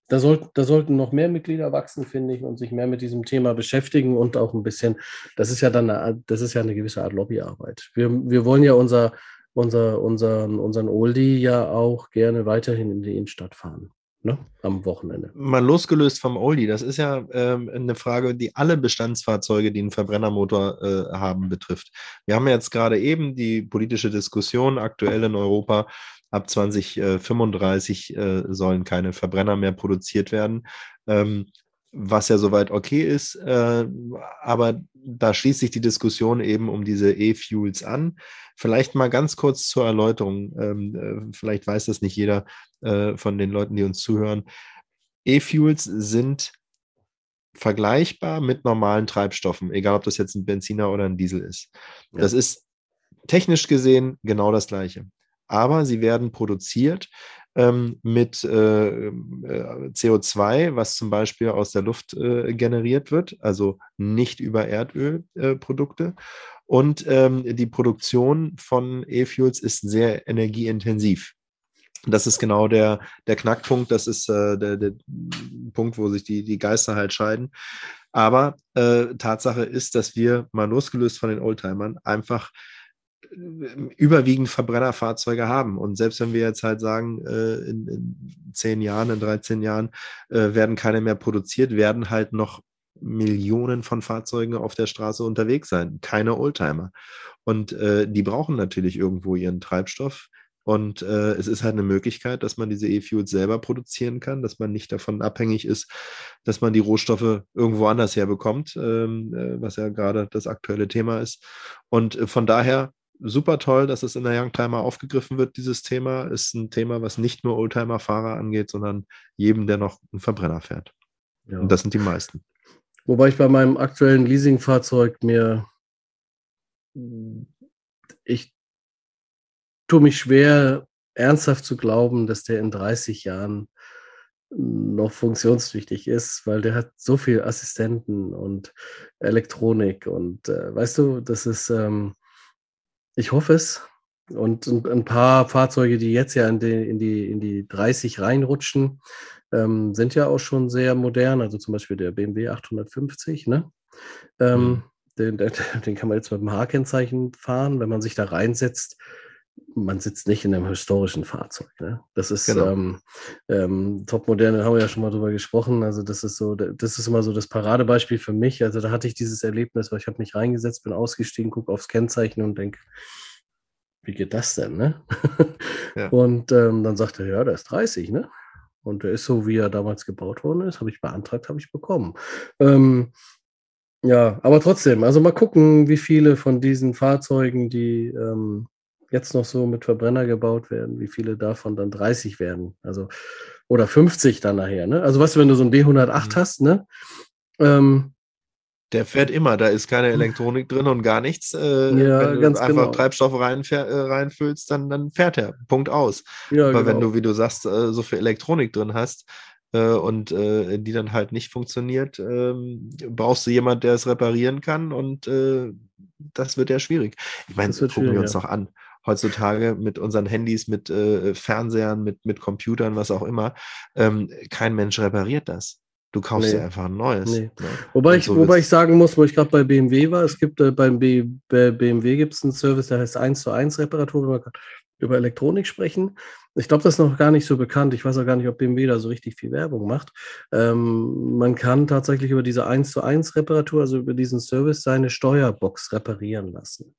da, soll, da sollten noch mehr Mitglieder wachsen, finde ich, und sich mehr mit diesem Thema beschäftigen und auch ein bisschen, das ist ja dann eine, das ist ja eine gewisse Art Lobbyarbeit. Wir, wir wollen ja unser, unser, unseren, unseren Oldie ja auch gerne weiterhin in die Innenstadt fahren. Ne? Am Wochenende. Mal losgelöst vom Oldie, das ist ja ähm, eine Frage, die alle Bestandsfahrzeuge, die einen Verbrennermotor äh, haben, betrifft. Wir haben jetzt gerade eben die politische Diskussion aktuell in Europa. Ab 2035 äh, sollen keine Verbrenner mehr produziert werden. Ähm, was ja soweit okay ist, äh, aber da schließt sich die Diskussion eben um diese E-Fuels an. Vielleicht mal ganz kurz zur Erläuterung, ähm, äh, vielleicht weiß das nicht jeder äh, von den Leuten, die uns zuhören. E-Fuels sind vergleichbar mit normalen Treibstoffen, egal ob das jetzt ein Benziner oder ein Diesel ist. Ja. Das ist technisch gesehen genau das gleiche. Aber sie werden produziert ähm, mit äh, äh CO2, was zum Beispiel aus der Luft äh, generiert wird, also nicht über Erdölprodukte. Und ähm, die Produktion von E-Fuels ist sehr energieintensiv. Das ist genau der, der Knackpunkt, das ist der, der Punkt, wo sich die, die Geister halt scheiden. Aber Tatsache ist, dass wir mal losgelöst von den Oldtimern einfach überwiegend Verbrennerfahrzeuge haben. Und selbst wenn wir jetzt halt sagen, äh, in, in zehn Jahren, in 13 Jahren äh, werden keine mehr produziert, werden halt noch Millionen von Fahrzeugen auf der Straße unterwegs sein, keine Oldtimer. Und äh, die brauchen natürlich irgendwo ihren Treibstoff. Und äh, es ist halt eine Möglichkeit, dass man diese E-Fuels selber produzieren kann, dass man nicht davon abhängig ist, dass man die Rohstoffe irgendwo anders herbekommt, ähm, äh, was ja gerade das aktuelle Thema ist. Und äh, von daher super toll, dass es in der Youngtimer aufgegriffen wird, dieses Thema. Ist ein Thema, was nicht nur Oldtimer-Fahrer angeht, sondern jedem, der noch einen Verbrenner fährt. Ja. Und das sind die meisten. Wobei ich bei meinem aktuellen Leasingfahrzeug mir ich tue mich schwer, ernsthaft zu glauben, dass der in 30 Jahren noch funktionstüchtig ist, weil der hat so viel Assistenten und Elektronik und äh, weißt du, das ist ähm, ich hoffe es. und ein paar Fahrzeuge, die jetzt ja in die, in die, in die 30 reinrutschen, ähm, sind ja auch schon sehr modern. Also zum Beispiel der BMW 850, ne? Ähm, mhm. den, den, kann man jetzt mit dem H-Kennzeichen fahren. Wenn man sich da reinsetzt, man sitzt nicht in einem historischen Fahrzeug. Ne? Das ist genau. ähm, ähm, Topmoderne, haben wir ja schon mal drüber gesprochen. Also das ist so, das ist immer so das Paradebeispiel für mich. Also da hatte ich dieses Erlebnis, weil ich habe mich reingesetzt, bin ausgestiegen, gucke aufs Kennzeichen und denke, wie geht das denn? Ne? Ja. Und ähm, dann sagte er, ja, der ist 30, ne? Und der ist so, wie er damals gebaut worden ist, habe ich beantragt, habe ich bekommen. Ähm, ja, aber trotzdem, also mal gucken, wie viele von diesen Fahrzeugen, die ähm, jetzt noch so mit Verbrenner gebaut werden, wie viele davon dann 30 werden. Also, oder 50 dann nachher, ne? Also, weißt du, wenn du so ein B108 mhm. hast, ne? Ähm, der fährt immer, da ist keine Elektronik drin und gar nichts. Äh, ja, wenn du einfach genau. Treibstoff rein, äh, reinfüllst, dann, dann fährt er. Punkt aus. Ja, Aber genau. wenn du, wie du sagst, äh, so viel Elektronik drin hast äh, und äh, die dann halt nicht funktioniert, ähm, brauchst du jemanden, der es reparieren kann und das wird ja schwierig. Ich meine, gucken wir uns ja. noch an heutzutage mit unseren Handys, mit äh, Fernsehern, mit, mit Computern, was auch immer. Ähm, kein Mensch repariert das. Du kaufst nee. dir einfach ein neues. Nee. Ne? Wobei, ich, so wobei ich sagen muss, wo ich gerade bei BMW war, es gibt äh, beim B, bei BMW gibt es einen Service, der heißt 1 zu 1 Reparatur, wenn wir über Elektronik sprechen. Ich glaube, das ist noch gar nicht so bekannt. Ich weiß auch gar nicht, ob BMW da so richtig viel Werbung macht. Ähm, man kann tatsächlich über diese 1 zu 1 Reparatur, also über diesen Service, seine Steuerbox reparieren lassen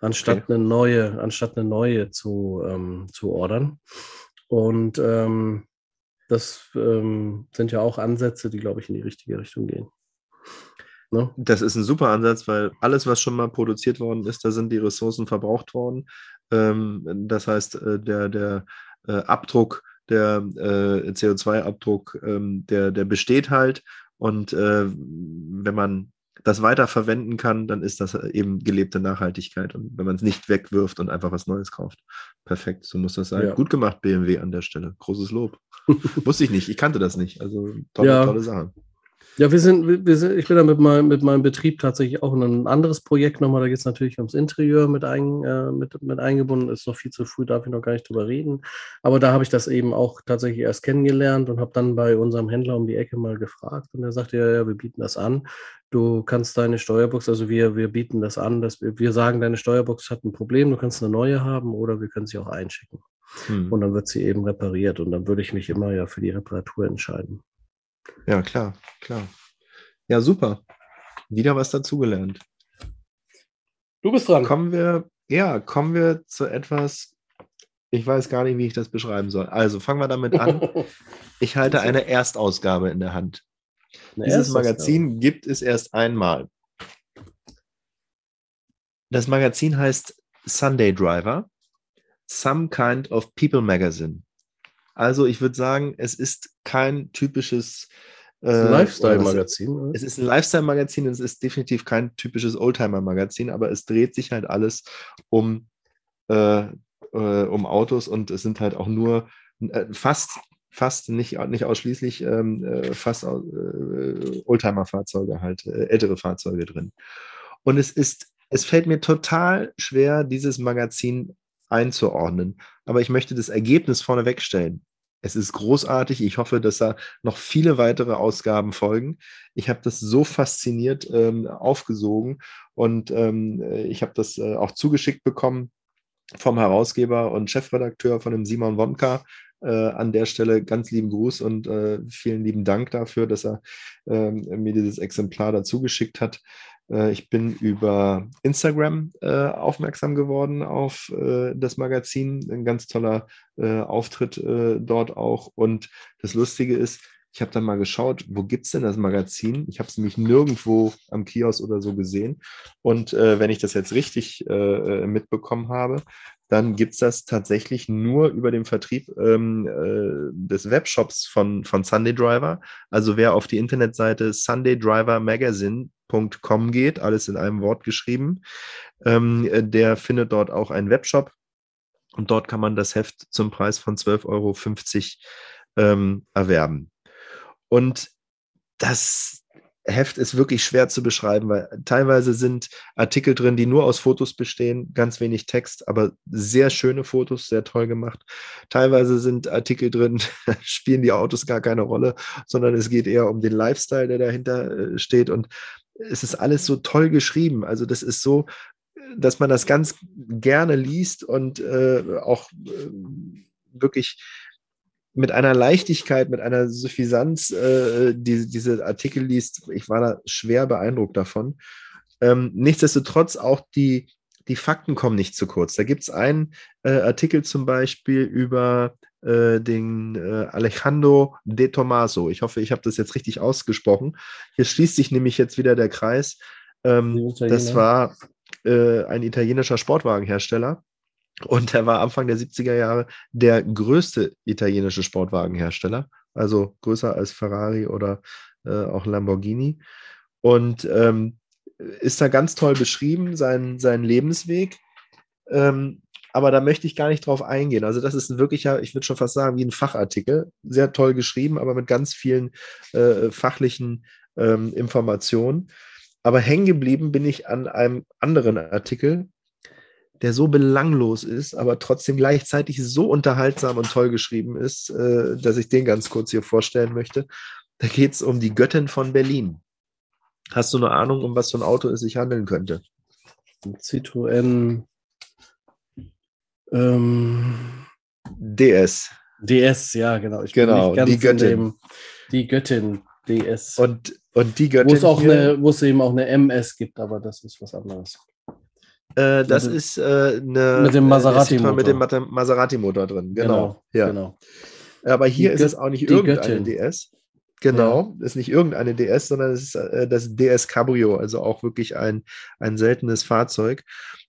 anstatt okay. eine neue, anstatt eine neue zu, ähm, zu ordern. Und ähm, das ähm, sind ja auch Ansätze, die, glaube ich, in die richtige Richtung gehen. Ne? Das ist ein super Ansatz, weil alles, was schon mal produziert worden ist, da sind die Ressourcen verbraucht worden. Ähm, das heißt, äh, der, der äh, Abdruck, der äh, CO2-Abdruck, ähm, der, der besteht halt. Und äh, wenn man das weiterverwenden kann, dann ist das eben gelebte Nachhaltigkeit. Und wenn man es nicht wegwirft und einfach was Neues kauft. Perfekt, so muss das sein. Ja. Gut gemacht, BMW an der Stelle. Großes Lob. Wusste ich nicht, ich kannte das nicht. Also tolle, ja. tolle Sache. Ja, wir sind, wir sind, ich bin da mit, mein, mit meinem Betrieb tatsächlich auch in ein anderes Projekt nochmal. Da geht es natürlich ums Interieur mit, ein, äh, mit, mit eingebunden. Ist noch viel zu früh, darf ich noch gar nicht drüber reden. Aber da habe ich das eben auch tatsächlich erst kennengelernt und habe dann bei unserem Händler um die Ecke mal gefragt. Und er sagte, ja, ja, wir bieten das an. Du kannst deine Steuerbox, also wir, wir bieten das an, dass wir, wir sagen, deine Steuerbox hat ein Problem, du kannst eine neue haben oder wir können sie auch einschicken. Hm. Und dann wird sie eben repariert. Und dann würde ich mich immer ja für die Reparatur entscheiden. Ja, klar, klar. Ja, super. Wieder was dazugelernt. Du bist dran. Kommen wir, ja, kommen wir zu etwas, ich weiß gar nicht, wie ich das beschreiben soll. Also fangen wir damit an. Ich halte eine Erstausgabe in der Hand. Eine Dieses Magazin gibt es erst einmal. Das Magazin heißt Sunday Driver, Some Kind of People Magazine. Also ich würde sagen, es ist kein typisches äh, Lifestyle-Magazin. Es ist ein Lifestyle-Magazin, es ist definitiv kein typisches Oldtimer-Magazin, aber es dreht sich halt alles um, äh, äh, um Autos und es sind halt auch nur äh, fast, fast nicht, nicht ausschließlich ähm, äh, fast äh, Oldtimer-Fahrzeuge halt, ältere Fahrzeuge drin. Und es ist, es fällt mir total schwer, dieses Magazin einzuordnen. Aber ich möchte das Ergebnis vorneweg stellen. Es ist großartig. Ich hoffe, dass da noch viele weitere Ausgaben folgen. Ich habe das so fasziniert ähm, aufgesogen und ähm, ich habe das äh, auch zugeschickt bekommen vom Herausgeber und Chefredakteur von dem Simon Wonka. Äh, an der Stelle ganz lieben Gruß und äh, vielen lieben Dank dafür, dass er ähm, mir dieses Exemplar dazu geschickt hat. Äh, ich bin über Instagram äh, aufmerksam geworden auf äh, das Magazin. Ein ganz toller Auftritt dort auch. Und das Lustige ist, ich habe dann mal geschaut, wo gibt es denn das Magazin? Ich habe es nämlich nirgendwo am Kiosk oder so gesehen. Und wenn ich das jetzt richtig mitbekommen habe, dann gibt es das tatsächlich nur über den Vertrieb ähm, äh, des Webshops von, von Sunday Driver. Also wer auf die Internetseite sundaydrivermagazine.com geht, alles in einem Wort geschrieben, ähm, der findet dort auch einen Webshop und dort kann man das Heft zum Preis von 12,50 Euro ähm, erwerben. Und das Heft ist wirklich schwer zu beschreiben, weil teilweise sind Artikel drin, die nur aus Fotos bestehen, ganz wenig Text, aber sehr schöne Fotos, sehr toll gemacht. Teilweise sind Artikel drin, spielen die Autos gar keine Rolle, sondern es geht eher um den Lifestyle, der dahinter äh, steht. Und es ist alles so toll geschrieben. Also das ist so, dass man das ganz gerne liest und äh, auch äh, wirklich mit einer Leichtigkeit, mit einer Suffisanz äh, die, diese Artikel liest. Ich war da schwer beeindruckt davon. Ähm, nichtsdestotrotz auch die, die Fakten kommen nicht zu kurz. Da gibt es einen äh, Artikel zum Beispiel über äh, den äh, Alejandro de Tomaso. Ich hoffe, ich habe das jetzt richtig ausgesprochen. Hier schließt sich nämlich jetzt wieder der Kreis. Ähm, das war äh, ein italienischer Sportwagenhersteller und er war Anfang der 70er Jahre der größte italienische Sportwagenhersteller, also größer als Ferrari oder äh, auch Lamborghini. Und ähm, ist da ganz toll beschrieben, sein, sein Lebensweg. Ähm, aber da möchte ich gar nicht drauf eingehen. Also, das ist ein wirklicher, ich würde schon fast sagen, wie ein Fachartikel. Sehr toll geschrieben, aber mit ganz vielen äh, fachlichen ähm, Informationen. Aber hängen geblieben bin ich an einem anderen Artikel, der so belanglos ist, aber trotzdem gleichzeitig so unterhaltsam und toll geschrieben ist, äh, dass ich den ganz kurz hier vorstellen möchte. Da geht es um die Göttin von Berlin. Hast du eine Ahnung, um was für ein Auto es sich handeln könnte? Citroën ähm, DS. DS, ja, genau. Ich genau, die Göttin. Dem, die Göttin DS. Und, und die Göttin. Wo es, auch eine, wo es eben auch eine MS gibt, aber das ist was anderes. Äh, das mit ist äh, eine. Mit dem Maserati-Motor. Mit dem Maserati-Motor drin, genau. genau ja. genau. Aber hier die ist es auch nicht irgendeine Göttin. DS. Genau, ja. ist nicht irgendeine DS, sondern es ist äh, das DS Cabrio, also auch wirklich ein, ein seltenes Fahrzeug.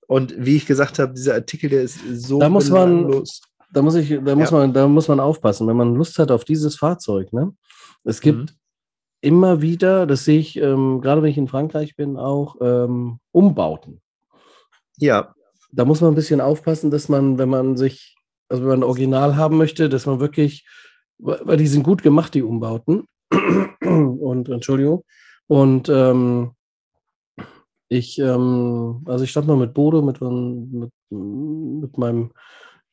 Und wie ich gesagt habe, dieser Artikel, der ist so da muss man, da muss ich, da muss ja. man, da muss man aufpassen, wenn man Lust hat auf dieses Fahrzeug. Ne? Es gibt mhm. immer wieder, das sehe ich, ähm, gerade wenn ich in Frankreich bin, auch ähm, Umbauten. Ja. Da muss man ein bisschen aufpassen, dass man, wenn man sich, also wenn man ein Original haben möchte, dass man wirklich, weil die sind gut gemacht, die Umbauten. Und Entschuldigung. Und ähm, ich, ähm, also ich stand mal mit Bodo, mit, mit, mit meinem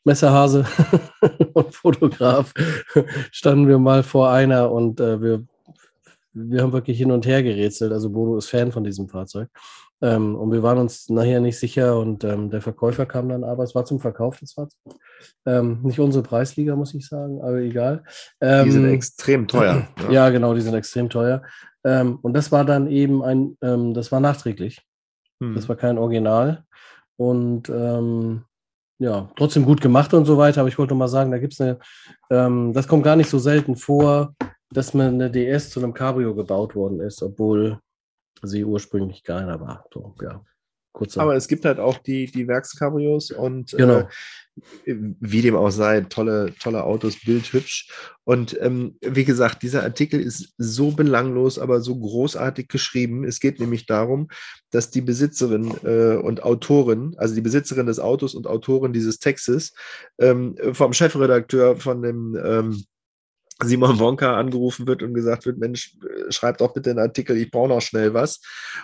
Messerhase und Fotograf, standen wir mal vor einer und äh, wir, wir haben wirklich hin und her gerätselt. Also Bodo ist Fan von diesem Fahrzeug. Ähm, und wir waren uns nachher nicht sicher und ähm, der Verkäufer kam dann aber, es war zum Verkauf das Fahrzeug. Ähm, nicht unsere Preisliga, muss ich sagen, aber egal. die sind ähm, extrem teuer. Ja. ja. genau, die sind extrem teuer. Ähm, und das war dann eben ein, ähm, das war nachträglich. Hm. Das war kein Original. Und ja, trotzdem gut gemacht und so weiter. Aber ich wollte mal sagen, da gibt es eine, das kommt gar nicht so selten vor, dass man eine DS zu einem Cabrio gebaut worden ist, obwohl sie ursprünglich keiner war. So, ja. Kurzer. Aber es gibt halt auch die, die Werkskabrios und genau. äh, wie dem auch sei, tolle, tolle Autos, bildhübsch. Und ähm, wie gesagt, dieser Artikel ist so belanglos, aber so großartig geschrieben. Es geht nämlich darum, dass die Besitzerin äh, und Autorin, also die Besitzerin des Autos und Autorin dieses Textes, ähm, vom Chefredakteur von dem ähm, Simon Wonka angerufen wird und gesagt wird, Mensch, schreib doch bitte einen Artikel, ich brauche noch schnell was.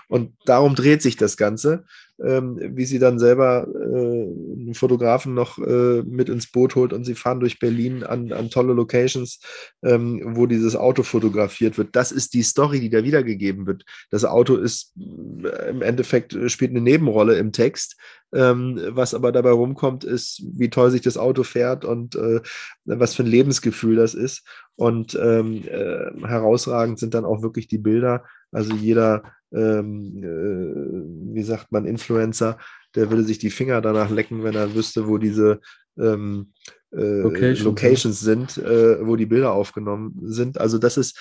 Und darum dreht sich das Ganze ähm, wie sie dann selber äh, einen Fotografen noch äh, mit ins Boot holt und sie fahren durch Berlin an, an tolle Locations, ähm, wo dieses Auto fotografiert wird. Das ist die Story, die da wiedergegeben wird. Das Auto ist äh, im Endeffekt äh, spielt eine Nebenrolle im Text. Ähm, was aber dabei rumkommt, ist, wie toll sich das Auto fährt und äh, was für ein Lebensgefühl das ist. Und ähm, äh, herausragend sind dann auch wirklich die Bilder. Also jeder ähm, äh, wie sagt man, Influencer, der würde sich die Finger danach lecken, wenn er wüsste, wo diese ähm, äh, Locations, Locations, sind, äh, wo die Bilder aufgenommen sind. Also das ist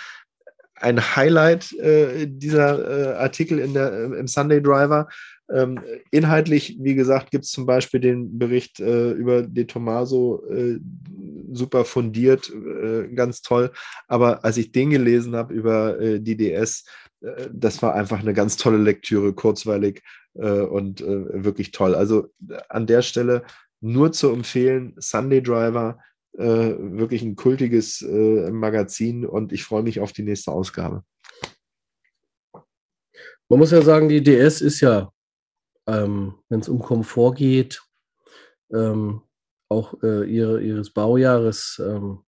ein Highlight äh, dieser äh, Artikel in der, im Sunday Driver. Ähm, inhaltlich, wie gesagt, gibt es zum Beispiel den Bericht äh, über De Tomaso, äh, super fundiert, äh, ganz toll. Aber als ich den gelesen habe über äh, die DS, äh, das war einfach eine ganz tolle Lektüre, kurzweilig äh, und wirklich toll. Also an der Stelle nur zu empfehlen, Sunday Driver, wirklich ein kultiges Magazin und ich freue mich auf die nächste Ausgabe. Man muss ja sagen, die DS ist ja, ähm, wenn es um Komfort geht, ähm, auch äh, ihre, ihres Baujahres ähm,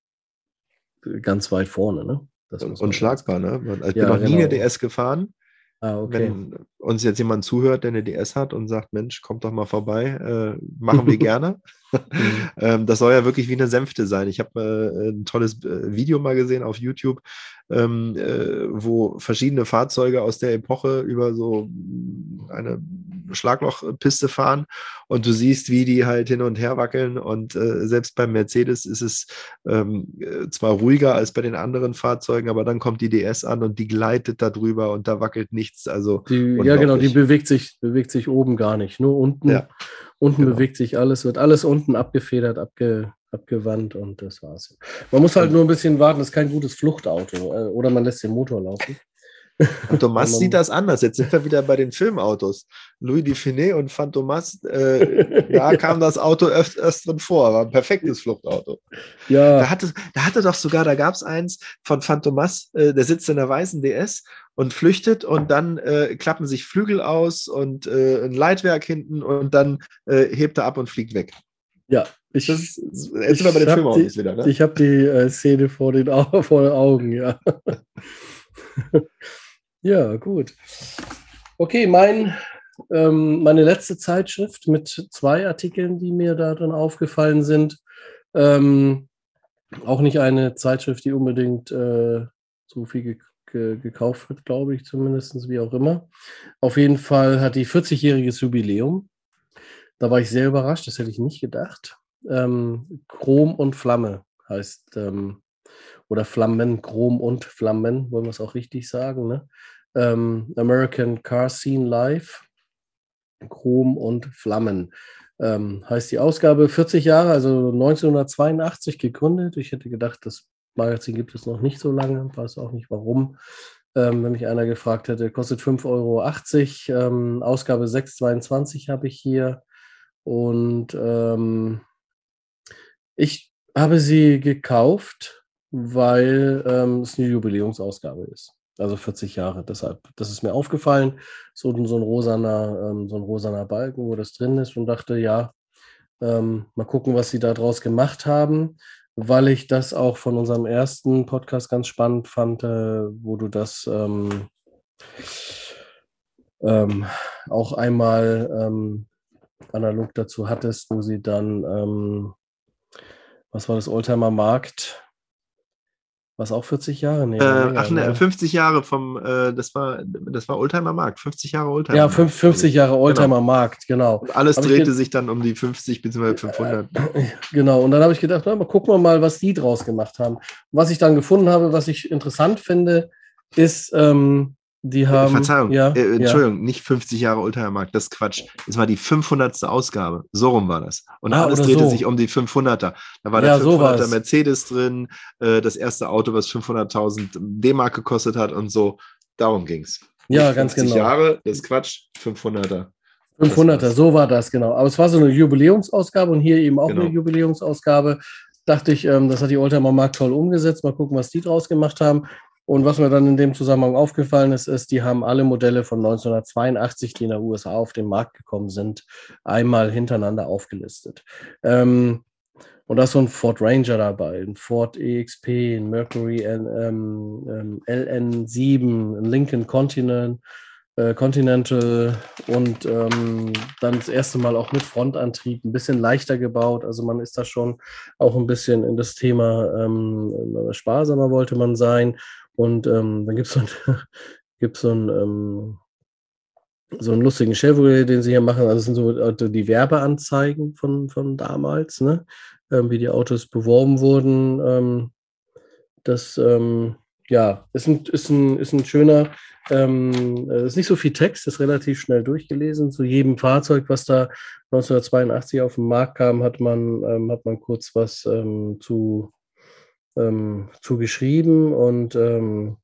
ganz weit vorne. Ne? Und unschlagbar, ne? Ich ja, bin noch genau. nie eine DS gefahren. Ah, okay. Wenn uns jetzt jemand zuhört, der eine DS hat und sagt, Mensch, kommt doch mal vorbei, äh, machen wir gerne. Mhm. ähm, das soll ja wirklich wie eine Sänfte sein. Ich habe äh, ein tolles äh, Video mal gesehen auf YouTube, ähm, äh, wo verschiedene Fahrzeuge aus der Epoche über so eine Schlaglochpiste fahren und du siehst, wie die halt hin und her wackeln. Und äh, selbst beim Mercedes ist es ähm, äh, zwar ruhiger als bei den anderen Fahrzeugen, aber dann kommt die DS an und die gleitet da drüber und da wackelt nichts. Also die, ja, genau, die bewegt sich, bewegt sich oben gar nicht, nur unten. Ja. Unten genau. bewegt sich alles, wird alles unten abgefedert, abge, abgewandt und das war's. Man muss halt nur ein bisschen warten, das ist kein gutes Fluchtauto. Äh, oder man lässt den Motor laufen. Thomas sieht das anders. Jetzt sind wir wieder bei den Filmautos. Louis Dufiné und Fantomas, äh, da kam das Auto öf öfteren vor, war ein perfektes Fluchtauto. Ja. Da hatte, da hatte doch sogar, da gab es eins von Fantomas, äh, der sitzt in der weißen DS und flüchtet und dann äh, klappen sich Flügel aus und äh, ein Leitwerk hinten und dann äh, hebt er ab und fliegt weg. Ja, ich, das, jetzt sind wir bei den Filmautos wieder. Ne? Ich habe die äh, Szene vor den, vor den Augen, ja. Ja, gut. Okay, mein, ähm, meine letzte Zeitschrift mit zwei Artikeln, die mir da drin aufgefallen sind. Ähm, auch nicht eine Zeitschrift, die unbedingt äh, so viel ge ge gekauft wird, glaube ich, zumindest, wie auch immer. Auf jeden Fall hat die 40-jähriges Jubiläum. Da war ich sehr überrascht, das hätte ich nicht gedacht. Ähm, Chrom und Flamme heißt ähm, oder Flammen, Chrom und Flammen, wollen wir es auch richtig sagen. Ne? Ähm, American Car Scene Live, Chrom und Flammen. Ähm, heißt die Ausgabe 40 Jahre, also 1982 gegründet. Ich hätte gedacht, das Magazin gibt es noch nicht so lange, weiß auch nicht warum. Ähm, wenn mich einer gefragt hätte, kostet 5,80 Euro. Ähm, Ausgabe 622 habe ich hier. Und ähm, ich habe sie gekauft, weil ähm, es eine Jubiläumsausgabe ist. Also 40 Jahre. Deshalb, das ist mir aufgefallen. So, so ein rosaner, ähm, so ein rosaner Balken, wo das drin ist und dachte, ja, ähm, mal gucken, was sie da draus gemacht haben, weil ich das auch von unserem ersten Podcast ganz spannend fand, äh, wo du das ähm, ähm auch einmal ähm, analog dazu hattest, wo sie dann, was war das, Oldtimer Markt, was auch 40 Jahre? Nee, äh, ach ne, 50 Jahre vom, äh, das war, das war Oldtimer Markt, 50 Jahre Oldtimer. Ja, 50 Jahre genau. Oldtimer genau. Markt, genau. Und alles hab drehte sich dann um die 50 bzw. 500. Genau, und dann habe ich gedacht, na, mal gucken wir mal, was die draus gemacht haben. was ich dann gefunden habe, was ich interessant finde, ist, ähm, die haben. Verzeihung, ja, äh, Entschuldigung, ja. nicht 50 Jahre Oldtimer-Markt, das ist Quatsch. Es war die 500. Ausgabe. So rum war das. Und ah, alles drehte so. sich um die 500er. Da war der ja, 500er so Mercedes drin, äh, das erste Auto, was 500.000 D-Mark gekostet hat und so. Darum ging es. Ja, ganz genau. 50 Jahre, das ist Quatsch, 500er. 500er, so war das, genau. Aber es war so eine Jubiläumsausgabe und hier eben auch genau. eine Jubiläumsausgabe. Dachte ich, ähm, das hat die Oldtimer Markt toll umgesetzt. Mal gucken, was die draus gemacht haben. Und was mir dann in dem Zusammenhang aufgefallen ist, ist, die haben alle Modelle von 1982, die in der USA auf den Markt gekommen sind, einmal hintereinander aufgelistet. Ähm, und da ist so ein Ford Ranger dabei, ein Ford EXP, ein Mercury ähm, ähm, LN7, ein Lincoln Continent, äh, Continental und ähm, dann das erste Mal auch mit Frontantrieb, ein bisschen leichter gebaut. Also man ist da schon auch ein bisschen in das Thema ähm, sparsamer wollte man sein. Und ähm, dann gibt es so, ein, gibt's so, ähm, so einen lustigen Chevrolet, den sie hier machen. Also das sind so äh, die Werbeanzeigen von, von damals, ne? Ähm, wie die Autos beworben wurden. Ähm, das ähm, ja, ist ein, ist ein, ist ein schöner, ähm, ist nicht so viel Text, ist relativ schnell durchgelesen. Zu jedem Fahrzeug, was da 1982 auf den Markt kam, hat man, ähm, hat man kurz was ähm, zu ähm, zugeschrieben und ähm,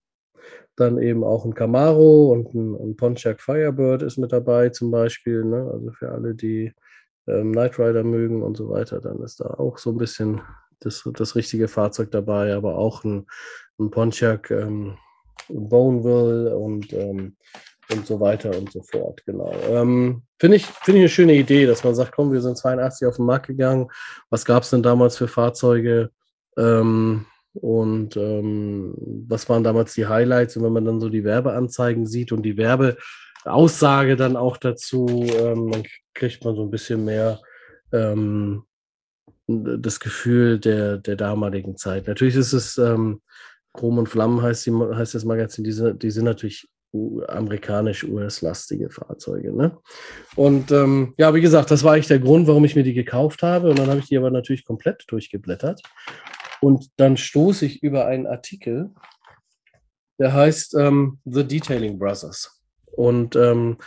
dann eben auch ein Camaro und ein, ein, Pontiac Firebird ist mit dabei zum Beispiel. Ne? Also für alle, die ähm, Knight Rider mögen und so weiter, dann ist da auch so ein bisschen das, das richtige Fahrzeug dabei, aber auch ein, ein Pontiac ähm, Boneville und ähm, und so weiter und so fort. Genau. Ähm, Finde ich, find ich eine schöne Idee, dass man sagt, komm, wir sind 82 auf den Markt gegangen. Was gab es denn damals für Fahrzeuge? Ähm, und ähm, was waren damals die Highlights? Und wenn man dann so die Werbeanzeigen sieht und die Werbeaussage dann auch dazu, ähm, dann kriegt man so ein bisschen mehr ähm, das Gefühl der, der damaligen Zeit. Natürlich ist es ähm, Chrom und Flammen heißt, die, heißt das Magazin, die sind, die sind natürlich amerikanisch-US-lastige Fahrzeuge. Ne? Und ähm, ja, wie gesagt, das war eigentlich der Grund, warum ich mir die gekauft habe. Und dann habe ich die aber natürlich komplett durchgeblättert. Und dann stoße ich über einen Artikel, der heißt ähm, The Detailing Brothers. Und ähm,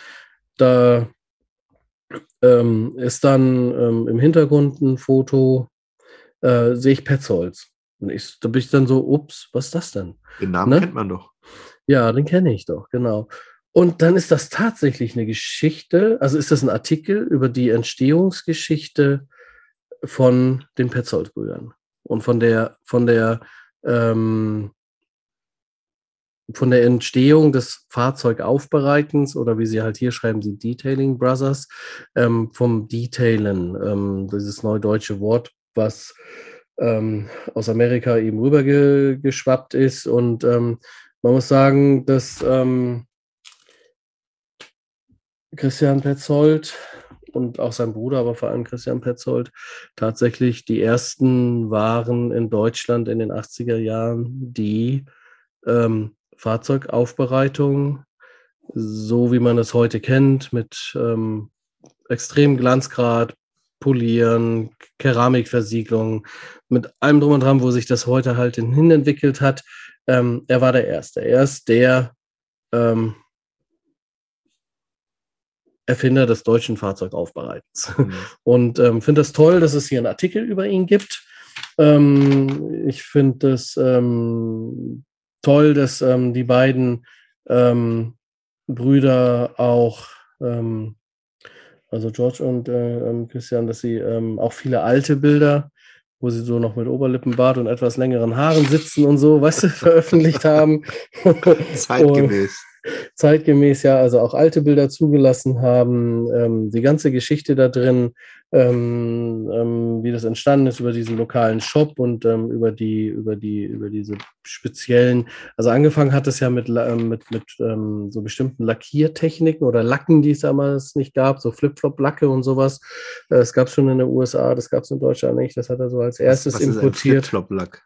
da ähm, ist dann ähm, im Hintergrund ein Foto, äh, sehe ich Petzolz. Und ich, da bin ich dann so, ups, was ist das denn? Den Namen ne? kennt man doch. Ja, den kenne ich doch, genau. Und dann ist das tatsächlich eine Geschichte, also ist das ein Artikel über die Entstehungsgeschichte von den Petzold-Brüdern und von der, von der, ähm, von der Entstehung des Fahrzeugaufbereitens oder wie sie halt hier schreiben, die Detailing Brothers, ähm, vom Detailen, ähm, dieses neudeutsche Wort, was ähm, aus Amerika eben rübergeschwappt ist. Und ähm, man muss sagen, dass ähm, Christian Petzold und auch sein Bruder, aber vor allem Christian Petzold, tatsächlich die ersten waren in Deutschland in den 80er Jahren, die ähm, Fahrzeugaufbereitung, so wie man es heute kennt, mit ähm, extremem Glanzgrad, Polieren, Keramikversiegelung, mit allem drum und dran, wo sich das heute halt hin entwickelt hat. Ähm, er war der Erste. Er ist der ähm, Erfinder des deutschen Fahrzeugaufbereitens. Mhm. Und ähm, finde das toll, dass es hier einen Artikel über ihn gibt. Ähm, ich finde es ähm, toll, dass ähm, die beiden ähm, Brüder auch, ähm, also George und äh, Christian, dass sie auch viele alte Bilder wo sie so noch mit Oberlippenbart und etwas längeren Haaren sitzen und so, weißt du, veröffentlicht haben. Zeitgemäß zeitgemäß ja also auch alte Bilder zugelassen haben, ähm, die ganze Geschichte da drin, ähm, ähm, wie das entstanden ist über diesen lokalen Shop und ähm, über die über die über diese speziellen. Also angefangen hat es ja mit ähm, mit mit so bestimmten Lackiertechniken oder Lacken, die es damals nicht gab, so Flip-Flop-Lacke und sowas. Äh, das gab es schon in den USA, das gab es in Deutschland nicht. Das hat er so als erstes was, was importiert. Flip-Flop-Lack?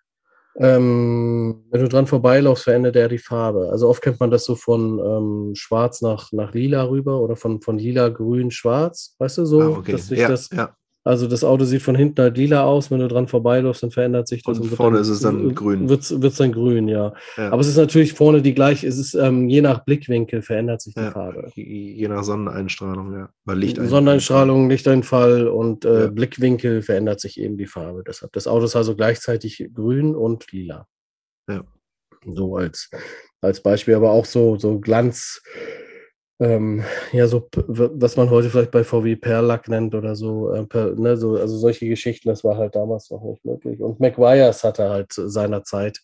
Ähm, wenn du dran vorbeilaufst, verändert er die Farbe. Also oft kennt man das so von ähm, schwarz nach, nach lila rüber oder von, von lila, grün, schwarz. Weißt du so? Ah, okay. dass sich ja, das, ja. Also das Auto sieht von hinten halt lila aus, wenn du dran vorbeiläufst, dann verändert sich das. Und, und vorne dann, ist es dann grün. Wird es dann grün, ja. ja. Aber es ist natürlich vorne die gleiche, es ist ähm, je nach Blickwinkel verändert sich die ja. Farbe. Je nach Sonneneinstrahlung, ja. Weil Lichteinfall. Sonneneinstrahlung, Lichteinfall und äh, ja. Blickwinkel verändert sich eben die Farbe. Deshalb das Auto ist also gleichzeitig grün und lila. Ja. So als, als Beispiel, aber auch so, so Glanz ähm, ja, so, was man heute vielleicht bei VW Perlack nennt oder so, äh, per, ne, so, also solche Geschichten, das war halt damals noch nicht möglich. Und McGuire's hatte halt seinerzeit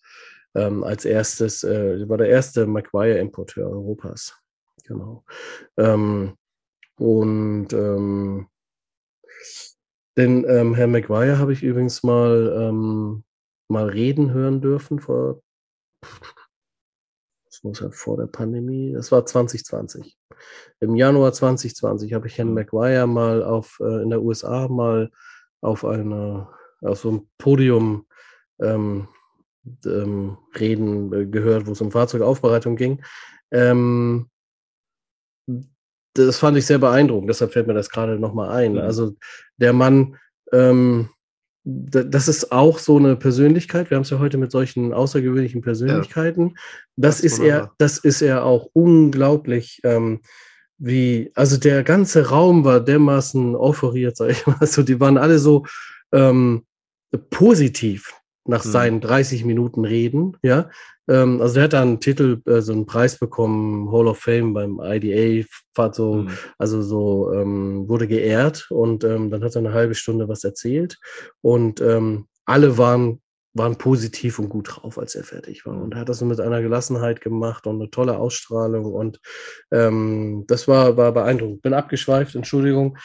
ähm, als erstes, äh, war der erste McGuire-Importeur Europas. Genau. Ähm, und ähm, den ähm, Herr McGuire habe ich übrigens mal, ähm, mal reden hören dürfen vor das muss ja vor der Pandemie, das war 2020. Im Januar 2020 habe ich Herrn McGuire mal auf, äh, in der USA mal auf einer, auf so einem Podium ähm, ähm, reden äh, gehört, wo es um Fahrzeugaufbereitung ging. Ähm, das fand ich sehr beeindruckend, deshalb fällt mir das gerade nochmal ein. Mhm. Also der Mann ähm, das ist auch so eine Persönlichkeit. Wir haben es ja heute mit solchen außergewöhnlichen Persönlichkeiten. Ja, das, das ist er, das ist er auch unglaublich. Ähm, wie, also der ganze Raum war dermaßen euphoriert, sag ich mal. Also die waren alle so ähm, positiv nach mhm. seinen 30 Minuten Reden, ja. Ähm, also der hat dann einen Titel, äh, so einen Preis bekommen, Hall of Fame beim IDA, so, mhm. also so ähm, wurde geehrt und ähm, dann hat er eine halbe Stunde was erzählt und ähm, alle waren waren positiv und gut drauf, als er fertig war. Und er hat das mit einer Gelassenheit gemacht und eine tolle Ausstrahlung. Und ähm, das war, war beeindruckend. Bin abgeschweift, Entschuldigung.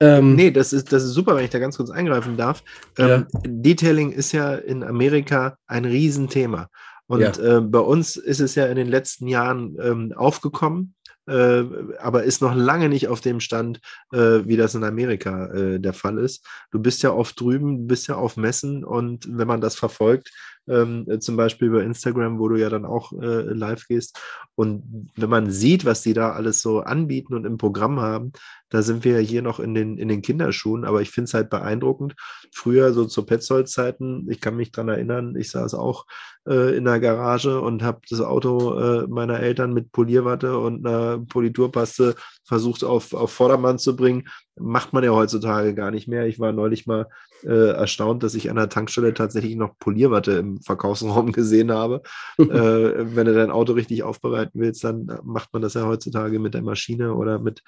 Ähm, nee, das ist, das ist super, wenn ich da ganz kurz eingreifen darf. Ähm, ja. Detailing ist ja in Amerika ein Riesenthema. Und ja. äh, bei uns ist es ja in den letzten Jahren ähm, aufgekommen äh, aber ist noch lange nicht auf dem Stand, äh, wie das in Amerika äh, der Fall ist. Du bist ja oft drüben, bist ja auf Messen und wenn man das verfolgt, ähm, zum Beispiel über Instagram, wo du ja dann auch äh, live gehst. Und wenn man sieht, was die da alles so anbieten und im Programm haben, da sind wir ja hier noch in den, in den Kinderschuhen, aber ich finde es halt beeindruckend. Früher, so zu Petzold-Zeiten, ich kann mich daran erinnern, ich saß auch äh, in der Garage und habe das Auto äh, meiner Eltern mit Polierwatte und einer Politurpaste versucht auf, auf Vordermann zu bringen. Macht man ja heutzutage gar nicht mehr. Ich war neulich mal äh, erstaunt, dass ich an der Tankstelle tatsächlich noch Polierwatte im Verkaufsraum gesehen habe. äh, wenn du dein Auto richtig aufbereiten willst, dann macht man das ja heutzutage mit der Maschine oder mit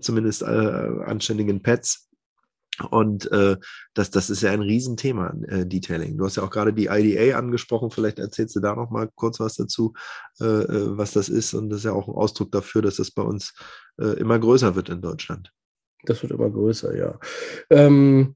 zumindest äh, anständigen Pads. Und äh, das, das ist ja ein Riesenthema, äh, Detailing. Du hast ja auch gerade die IDA angesprochen, vielleicht erzählst du da noch mal kurz was dazu, äh, äh, was das ist. Und das ist ja auch ein Ausdruck dafür, dass das bei uns äh, immer größer wird in Deutschland. Das wird immer größer, ja. Ähm,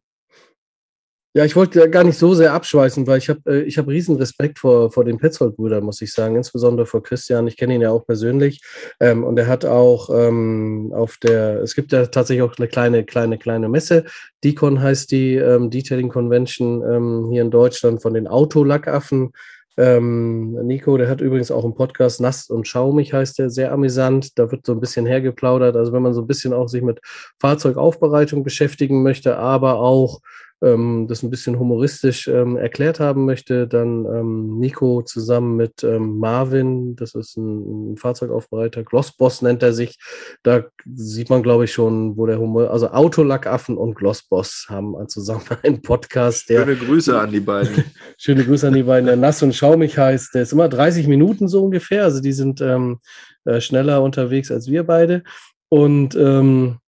ja, ich wollte gar nicht so sehr abschweißen, weil ich habe äh, hab riesen Respekt vor, vor den Petzold-Brüdern, muss ich sagen, insbesondere vor Christian. Ich kenne ihn ja auch persönlich ähm, und er hat auch ähm, auf der, es gibt ja tatsächlich auch eine kleine, kleine, kleine Messe. Decon heißt die ähm, Detailing Convention ähm, hier in Deutschland von den Autolackaffen. Ähm, Nico, der hat übrigens auch einen Podcast, Nass und Schaumig heißt der, sehr amüsant. Da wird so ein bisschen hergeplaudert. Also wenn man so ein bisschen auch sich mit Fahrzeugaufbereitung beschäftigen möchte, aber auch ähm, das ein bisschen humoristisch ähm, erklärt haben möchte, dann ähm, Nico zusammen mit ähm, Marvin, das ist ein, ein Fahrzeugaufbereiter, Glossboss nennt er sich. Da sieht man, glaube ich, schon, wo der Humor, also Autolackaffen und Glossboss haben zusammen einen Podcast. Der, schöne Grüße an die beiden. schöne Grüße an die beiden, der Nass und Schaumig heißt. Der ist immer 30 Minuten so ungefähr, also die sind ähm, äh, schneller unterwegs als wir beide. Und ähm,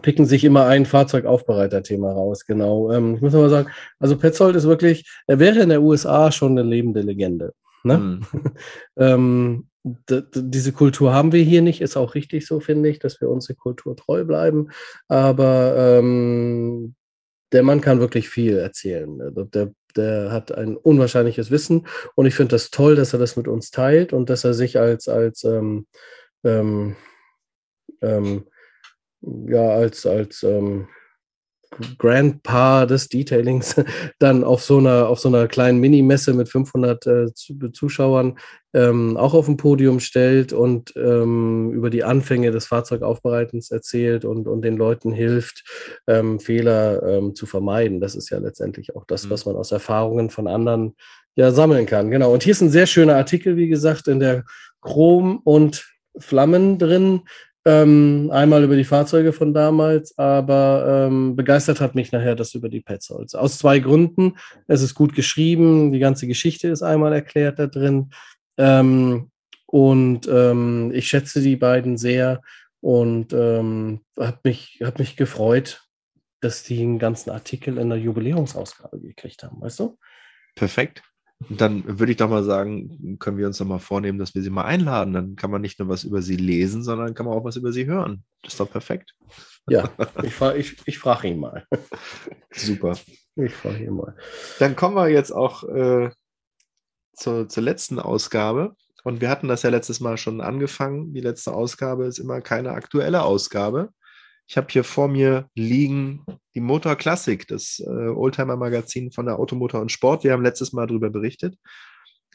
picken sich immer ein Fahrzeugaufbereiter-Thema raus, genau. Ähm, ich muss aber sagen, also Petzold ist wirklich, er wäre in der USA schon eine lebende Legende. Ne? Mhm. ähm, diese Kultur haben wir hier nicht, ist auch richtig so, finde ich, dass wir unsere Kultur treu bleiben. Aber ähm, der Mann kann wirklich viel erzählen. Also der, der hat ein unwahrscheinliches Wissen und ich finde das toll, dass er das mit uns teilt und dass er sich als, als ähm, ähm, ähm ja, als, als ähm, Grandpa des Detailings dann auf so einer, auf so einer kleinen Minimesse mit 500 äh, Zuschauern ähm, auch auf dem Podium stellt und ähm, über die Anfänge des Fahrzeugaufbereitens erzählt und, und den Leuten hilft, ähm, Fehler ähm, zu vermeiden. Das ist ja letztendlich auch das, mhm. was man aus Erfahrungen von anderen ja sammeln kann. Genau. Und hier ist ein sehr schöner Artikel, wie gesagt, in der Chrom und Flammen drin, ähm, einmal über die Fahrzeuge von damals, aber ähm, begeistert hat mich nachher das über die Petzolds. Aus zwei Gründen. Es ist gut geschrieben, die ganze Geschichte ist einmal erklärt da drin. Ähm, und ähm, ich schätze die beiden sehr und ähm, habe mich, hab mich gefreut, dass die einen ganzen Artikel in der Jubiläumsausgabe gekriegt haben, weißt du? Perfekt. Dann würde ich doch mal sagen, können wir uns doch mal vornehmen, dass wir sie mal einladen. Dann kann man nicht nur was über sie lesen, sondern kann man auch was über sie hören. Das ist doch perfekt. Ja, ich, ich, ich frage ihn mal. Super. Ich frage ihn mal. Dann kommen wir jetzt auch äh, zur, zur letzten Ausgabe. Und wir hatten das ja letztes Mal schon angefangen. Die letzte Ausgabe ist immer keine aktuelle Ausgabe. Ich habe hier vor mir liegen die Motor Classic, das äh, Oldtimer-Magazin von der Automotor und Sport. Wir haben letztes Mal darüber berichtet,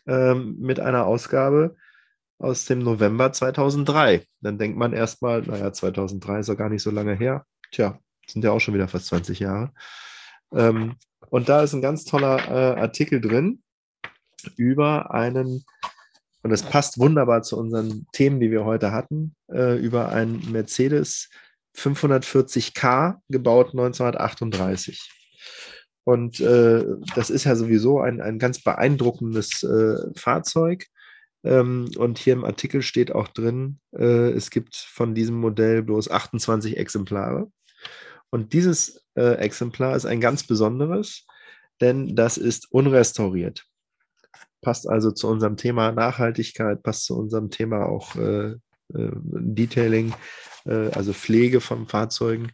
ähm, mit einer Ausgabe aus dem November 2003. Dann denkt man erstmal, naja, 2003 ist ja gar nicht so lange her. Tja, sind ja auch schon wieder fast 20 Jahre. Ähm, und da ist ein ganz toller äh, Artikel drin über einen, und das passt wunderbar zu unseren Themen, die wir heute hatten, äh, über einen Mercedes 540k, gebaut 1938. Und äh, das ist ja sowieso ein, ein ganz beeindruckendes äh, Fahrzeug. Ähm, und hier im Artikel steht auch drin, äh, es gibt von diesem Modell bloß 28 Exemplare. Und dieses äh, Exemplar ist ein ganz besonderes. denn das ist unrestauriert. Passt also zu unserem Thema Nachhaltigkeit, passt zu unserem Thema auch äh, äh, Detailing, äh, also Pflege von Fahrzeugen.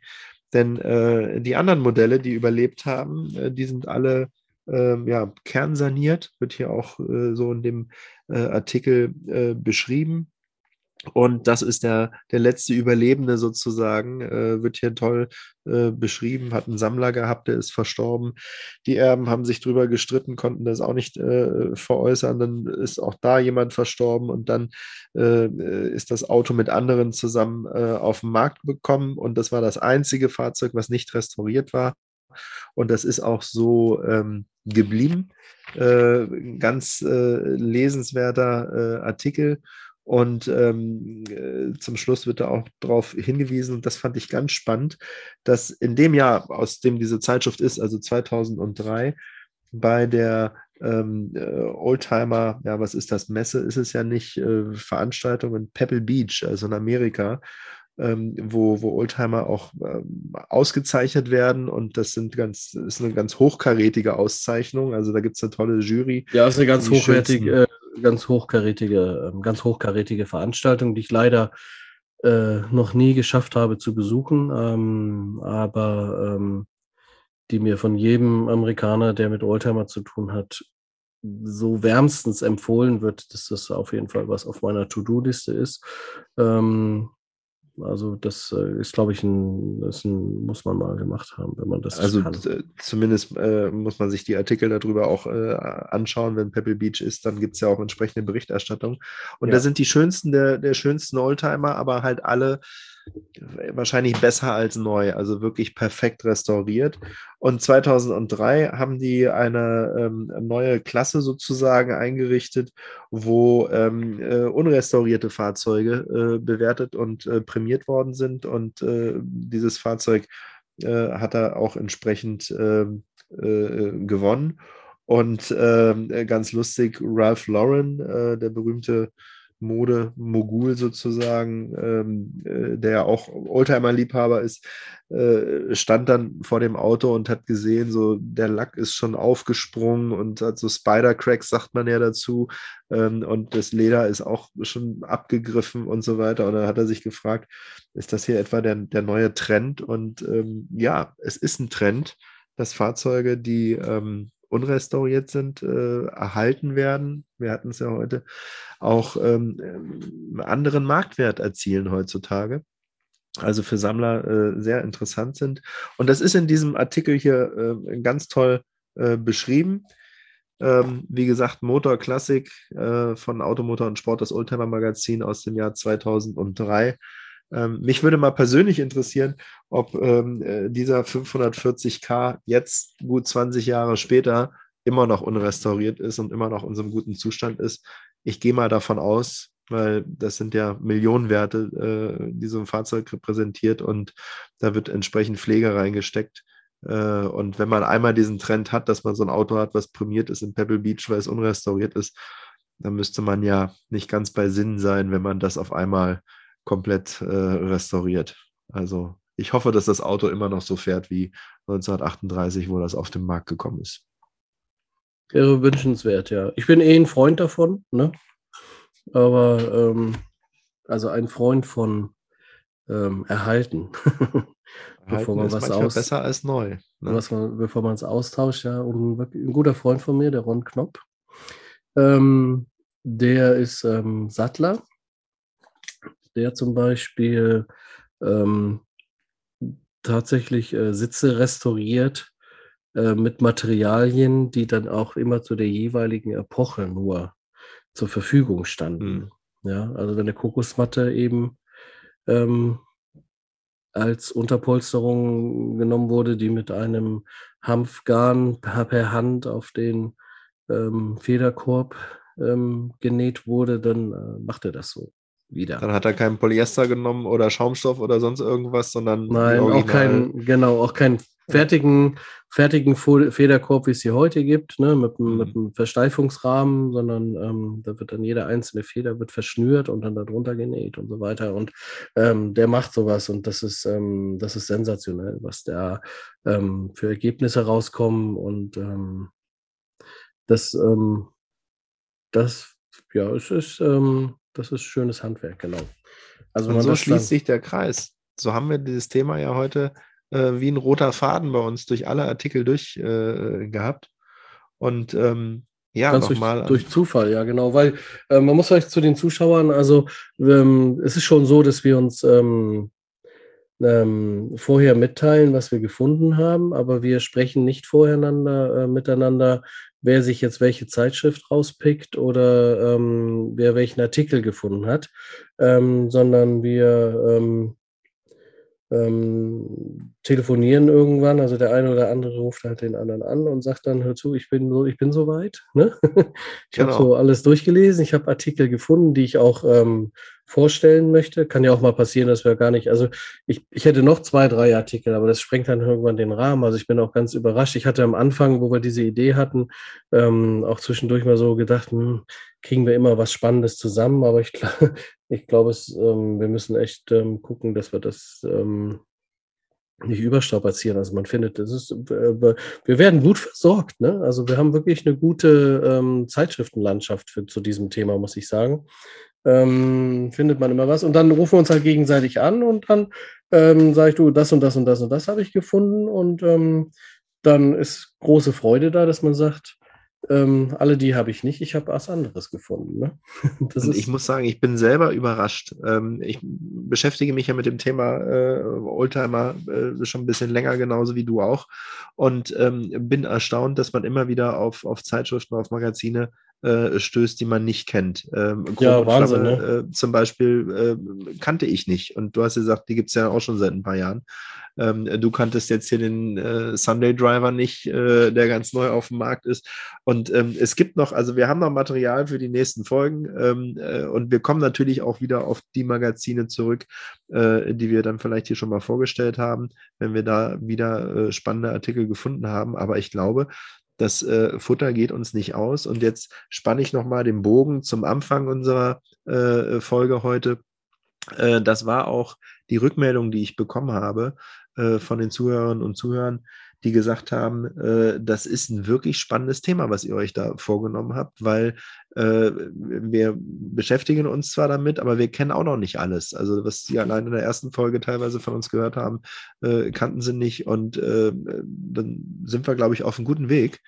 Denn äh, die anderen Modelle, die überlebt haben, äh, die sind alle ähm, ja, kernsaniert, wird hier auch äh, so in dem Artikel beschrieben. Und das ist der, der letzte Überlebende sozusagen, äh, wird hier toll äh, beschrieben, hat einen Sammler gehabt, der ist verstorben. Die Erben haben sich drüber gestritten, konnten das auch nicht äh, veräußern. Dann ist auch da jemand verstorben und dann äh, ist das Auto mit anderen zusammen äh, auf den Markt bekommen. Und das war das einzige Fahrzeug, was nicht restauriert war. Und das ist auch so ähm, geblieben. Äh, ganz lesenswerter Artikel. Und ähm, äh, zum Schluss wird da auch darauf hingewiesen, und das fand ich ganz spannend, dass in dem Jahr, aus dem diese Zeitschrift ist, also 2003, bei der ähm, äh, Oldtimer, ja, was ist das, Messe ist es ja nicht, äh, Veranstaltung in Pebble Beach, also in Amerika, ähm, wo, wo Oldtimer auch ähm, ausgezeichnet werden und das sind ganz, ist eine ganz hochkarätige Auszeichnung. Also da gibt es eine tolle Jury. Ja, ist eine ganz hochwertige, äh, ganz hochkarätige, äh, ganz hochkarätige Veranstaltung, die ich leider äh, noch nie geschafft habe zu besuchen, ähm, aber ähm, die mir von jedem Amerikaner, der mit Oldtimer zu tun hat, so wärmstens empfohlen wird, dass das auf jeden Fall was auf meiner To-Do-Liste ist. Ähm, also das äh, ist, glaube ich, ein, das ein, muss man mal gemacht haben, wenn man das Also kann. zumindest äh, muss man sich die Artikel darüber auch äh, anschauen. Wenn Pebble Beach ist, dann gibt es ja auch entsprechende Berichterstattung. Und ja. da sind die schönsten der, der schönsten Oldtimer, aber halt alle wahrscheinlich besser als neu, also wirklich perfekt restauriert. Und 2003 haben die eine ähm, neue Klasse sozusagen eingerichtet, wo ähm, äh, unrestaurierte Fahrzeuge äh, bewertet und äh, prämiert worden sind. Und äh, dieses Fahrzeug äh, hat er auch entsprechend ähm, äh, gewonnen. Und ähm, ganz lustig, Ralph Lauren, der berühmte Mode-Mogul sozusagen, ähm, äh, der ja auch Oldtimer-Liebhaber ist, äh, stand dann vor dem Auto und hat gesehen, so der Lack ist schon aufgesprungen und hat so Spider-Cracks, sagt man ja dazu, ähm, und das Leder ist auch schon abgegriffen und so weiter. Und dann hat er sich gefragt, ist das hier etwa der, der neue Trend? Und ähm, ja, es ist ein Trend, dass Fahrzeuge, die ähm, unrestauriert sind, äh, erhalten werden. Wir hatten es ja heute, auch ähm, ähm, anderen Marktwert erzielen heutzutage. Also für Sammler äh, sehr interessant sind. Und das ist in diesem Artikel hier äh, ganz toll äh, beschrieben. Ähm, wie gesagt, Motor Classic äh, von Automotor und Sport, das Oldtimer Magazin aus dem Jahr 2003. Ähm, mich würde mal persönlich interessieren, ob ähm, äh, dieser 540k jetzt gut 20 Jahre später immer noch unrestauriert ist und immer noch in so einem guten Zustand ist. Ich gehe mal davon aus, weil das sind ja Millionenwerte, äh, die so ein Fahrzeug repräsentiert und da wird entsprechend Pflege reingesteckt. Äh, und wenn man einmal diesen Trend hat, dass man so ein Auto hat, was prämiert ist in Pebble Beach, weil es unrestauriert ist, dann müsste man ja nicht ganz bei Sinn sein, wenn man das auf einmal komplett äh, restauriert. Also ich hoffe, dass das Auto immer noch so fährt wie 1938, wo das auf den Markt gekommen ist. Wäre wünschenswert, ja. Ich bin eh ein Freund davon, ne? Aber ähm, also ein Freund von ähm, erhalten. bevor man was aus besser als neu. Ne? Was man, bevor man es austauscht, ja. Und ein, guter Freund von mir, der Ron Knopp, ähm, der ist ähm, Sattler der zum Beispiel ähm, tatsächlich äh, Sitze restauriert äh, mit Materialien, die dann auch immer zu der jeweiligen Epoche nur zur Verfügung standen. Mhm. Ja, also wenn eine Kokosmatte eben ähm, als Unterpolsterung genommen wurde, die mit einem Hanfgarn per, per Hand auf den ähm, Federkorb ähm, genäht wurde, dann äh, macht er das so wieder. Dann hat er keinen Polyester genommen oder Schaumstoff oder sonst irgendwas, sondern nein, auch kein genau, auch kein fertigen, fertigen Federkorb, wie es hier heute gibt, ne, mit, mhm. mit einem Versteifungsrahmen, sondern ähm, da wird dann jede einzelne Feder wird verschnürt und dann darunter genäht und so weiter. Und ähm, der macht sowas und das ist, ähm, das ist sensationell, was da ähm, für Ergebnisse rauskommen und ähm, das, ähm, das, ja, es ist, das ist schönes Handwerk, genau. Also und so schließt sich der Kreis. So haben wir dieses Thema ja heute äh, wie ein roter Faden bei uns durch alle Artikel durch äh, gehabt. Und ähm, ja, nochmal. Durch, durch, Zufall, ja, genau, weil äh, man muss vielleicht zu den Zuschauern, also ähm, es ist schon so, dass wir uns ähm, ähm, vorher mitteilen, was wir gefunden haben, aber wir sprechen nicht vorhereinander äh, miteinander, wer sich jetzt welche Zeitschrift rauspickt oder ähm, wer welchen Artikel gefunden hat, ähm, sondern wir ähm, ähm, telefonieren irgendwann, also der eine oder andere ruft halt den anderen an und sagt dann, hör zu, ich bin so, ich bin soweit. Ne? ich genau. habe so alles durchgelesen, ich habe Artikel gefunden, die ich auch ähm, vorstellen möchte. Kann ja auch mal passieren, dass wir gar nicht, also ich, ich hätte noch zwei, drei Artikel, aber das sprengt dann irgendwann den Rahmen. Also ich bin auch ganz überrascht. Ich hatte am Anfang, wo wir diese Idee hatten, ähm, auch zwischendurch mal so gedacht, hm, kriegen wir immer was Spannendes zusammen, aber ich, ich glaube, ähm, wir müssen echt ähm, gucken, dass wir das ähm, nicht überstrapazieren. Also man findet, das ist, äh, wir werden gut versorgt. Ne? Also wir haben wirklich eine gute ähm, Zeitschriftenlandschaft für, zu diesem Thema, muss ich sagen. Ähm, findet man immer was. Und dann rufen wir uns halt gegenseitig an und dann ähm, sage ich, du, das und das und das und das habe ich gefunden. Und ähm, dann ist große Freude da, dass man sagt, ähm, alle die habe ich nicht, ich habe was anderes gefunden. Ne? und ich muss sagen, ich bin selber überrascht. Ähm, ich beschäftige mich ja mit dem Thema äh, Oldtimer äh, schon ein bisschen länger, genauso wie du auch. Und ähm, bin erstaunt, dass man immer wieder auf, auf Zeitschriften, auf Magazine äh, stößt, die man nicht kennt. Ähm, ja, Wahnsinn. Flamme, ne? äh, zum Beispiel äh, kannte ich nicht. Und du hast gesagt, die gibt es ja auch schon seit ein paar Jahren. Ähm, du kanntest jetzt hier den äh, Sunday Driver nicht, äh, der ganz neu auf dem Markt ist. Und ähm, es gibt noch, also wir haben noch Material für die nächsten Folgen ähm, äh, und wir kommen natürlich auch wieder auf die Magazine zurück, die wir dann vielleicht hier schon mal vorgestellt haben, wenn wir da wieder spannende Artikel gefunden haben. Aber ich glaube, das äh, Futter geht uns nicht aus. Und jetzt spanne ich nochmal den Bogen zum Anfang unserer äh, Folge heute. Äh, das war auch die Rückmeldung, die ich bekommen habe äh, von den Zuhörern und Zuhörern, die gesagt haben, äh, das ist ein wirklich spannendes Thema, was ihr euch da vorgenommen habt, weil äh, wir beschäftigen uns zwar damit, aber wir kennen auch noch nicht alles. Also was Sie allein in der ersten Folge teilweise von uns gehört haben, äh, kannten sie nicht und äh, dann sind wir, glaube ich, auf einem guten Weg.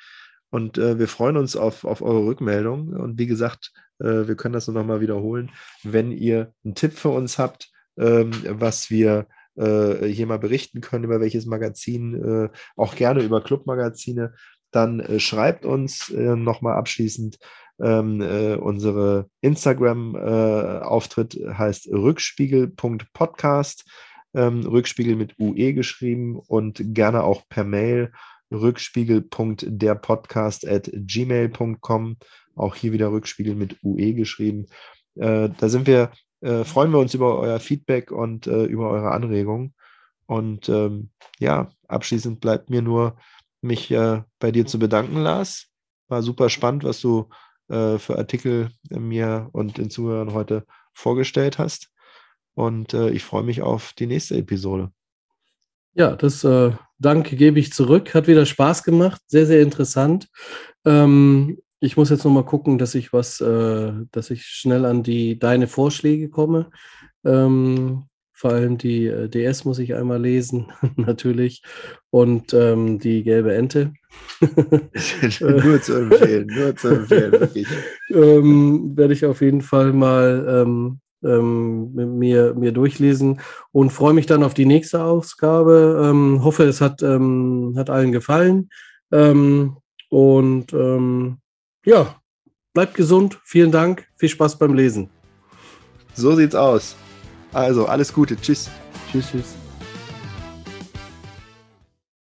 Und äh, wir freuen uns auf, auf eure Rückmeldung. Und wie gesagt, äh, wir können das nur noch mal wiederholen. Wenn ihr einen Tipp für uns habt, ähm, was wir äh, hier mal berichten können, über welches Magazin, äh, auch gerne über Clubmagazine, dann äh, schreibt uns äh, nochmal abschließend. Ähm, äh, unsere Instagram-Auftritt heißt rückspiegel.podcast, ähm, Rückspiegel mit UE geschrieben und gerne auch per Mail rückspiegel.derpodcast at gmail.com, auch hier wieder Rückspiegel mit UE geschrieben. Äh, da sind wir äh, freuen wir uns über euer Feedback und äh, über eure Anregungen. Und ähm, ja, abschließend bleibt mir nur, mich äh, bei dir zu bedanken, Lars. War super spannend, was du äh, für Artikel mir und den Zuhörern heute vorgestellt hast. Und äh, ich freue mich auf die nächste Episode. Ja, das äh, Danke gebe ich zurück. Hat wieder Spaß gemacht, sehr, sehr interessant. Ähm, ich muss jetzt noch mal gucken, dass ich was, äh, dass ich schnell an die deine Vorschläge komme. Ähm, vor allem die äh, DS muss ich einmal lesen, natürlich. Und ähm, die gelbe Ente. nur zu empfehlen, nur zu empfehlen, wirklich. ähm, werde ich auf jeden Fall mal ähm, ähm, mir, mir durchlesen und freue mich dann auf die nächste Ausgabe. Ähm, hoffe, es hat, hat allen gefallen. Und ja, bleibt gesund. Vielen Dank. Viel Spaß beim Lesen. So sieht's aus. Also, alles Gute. Tschüss. Tschüss, tschüss.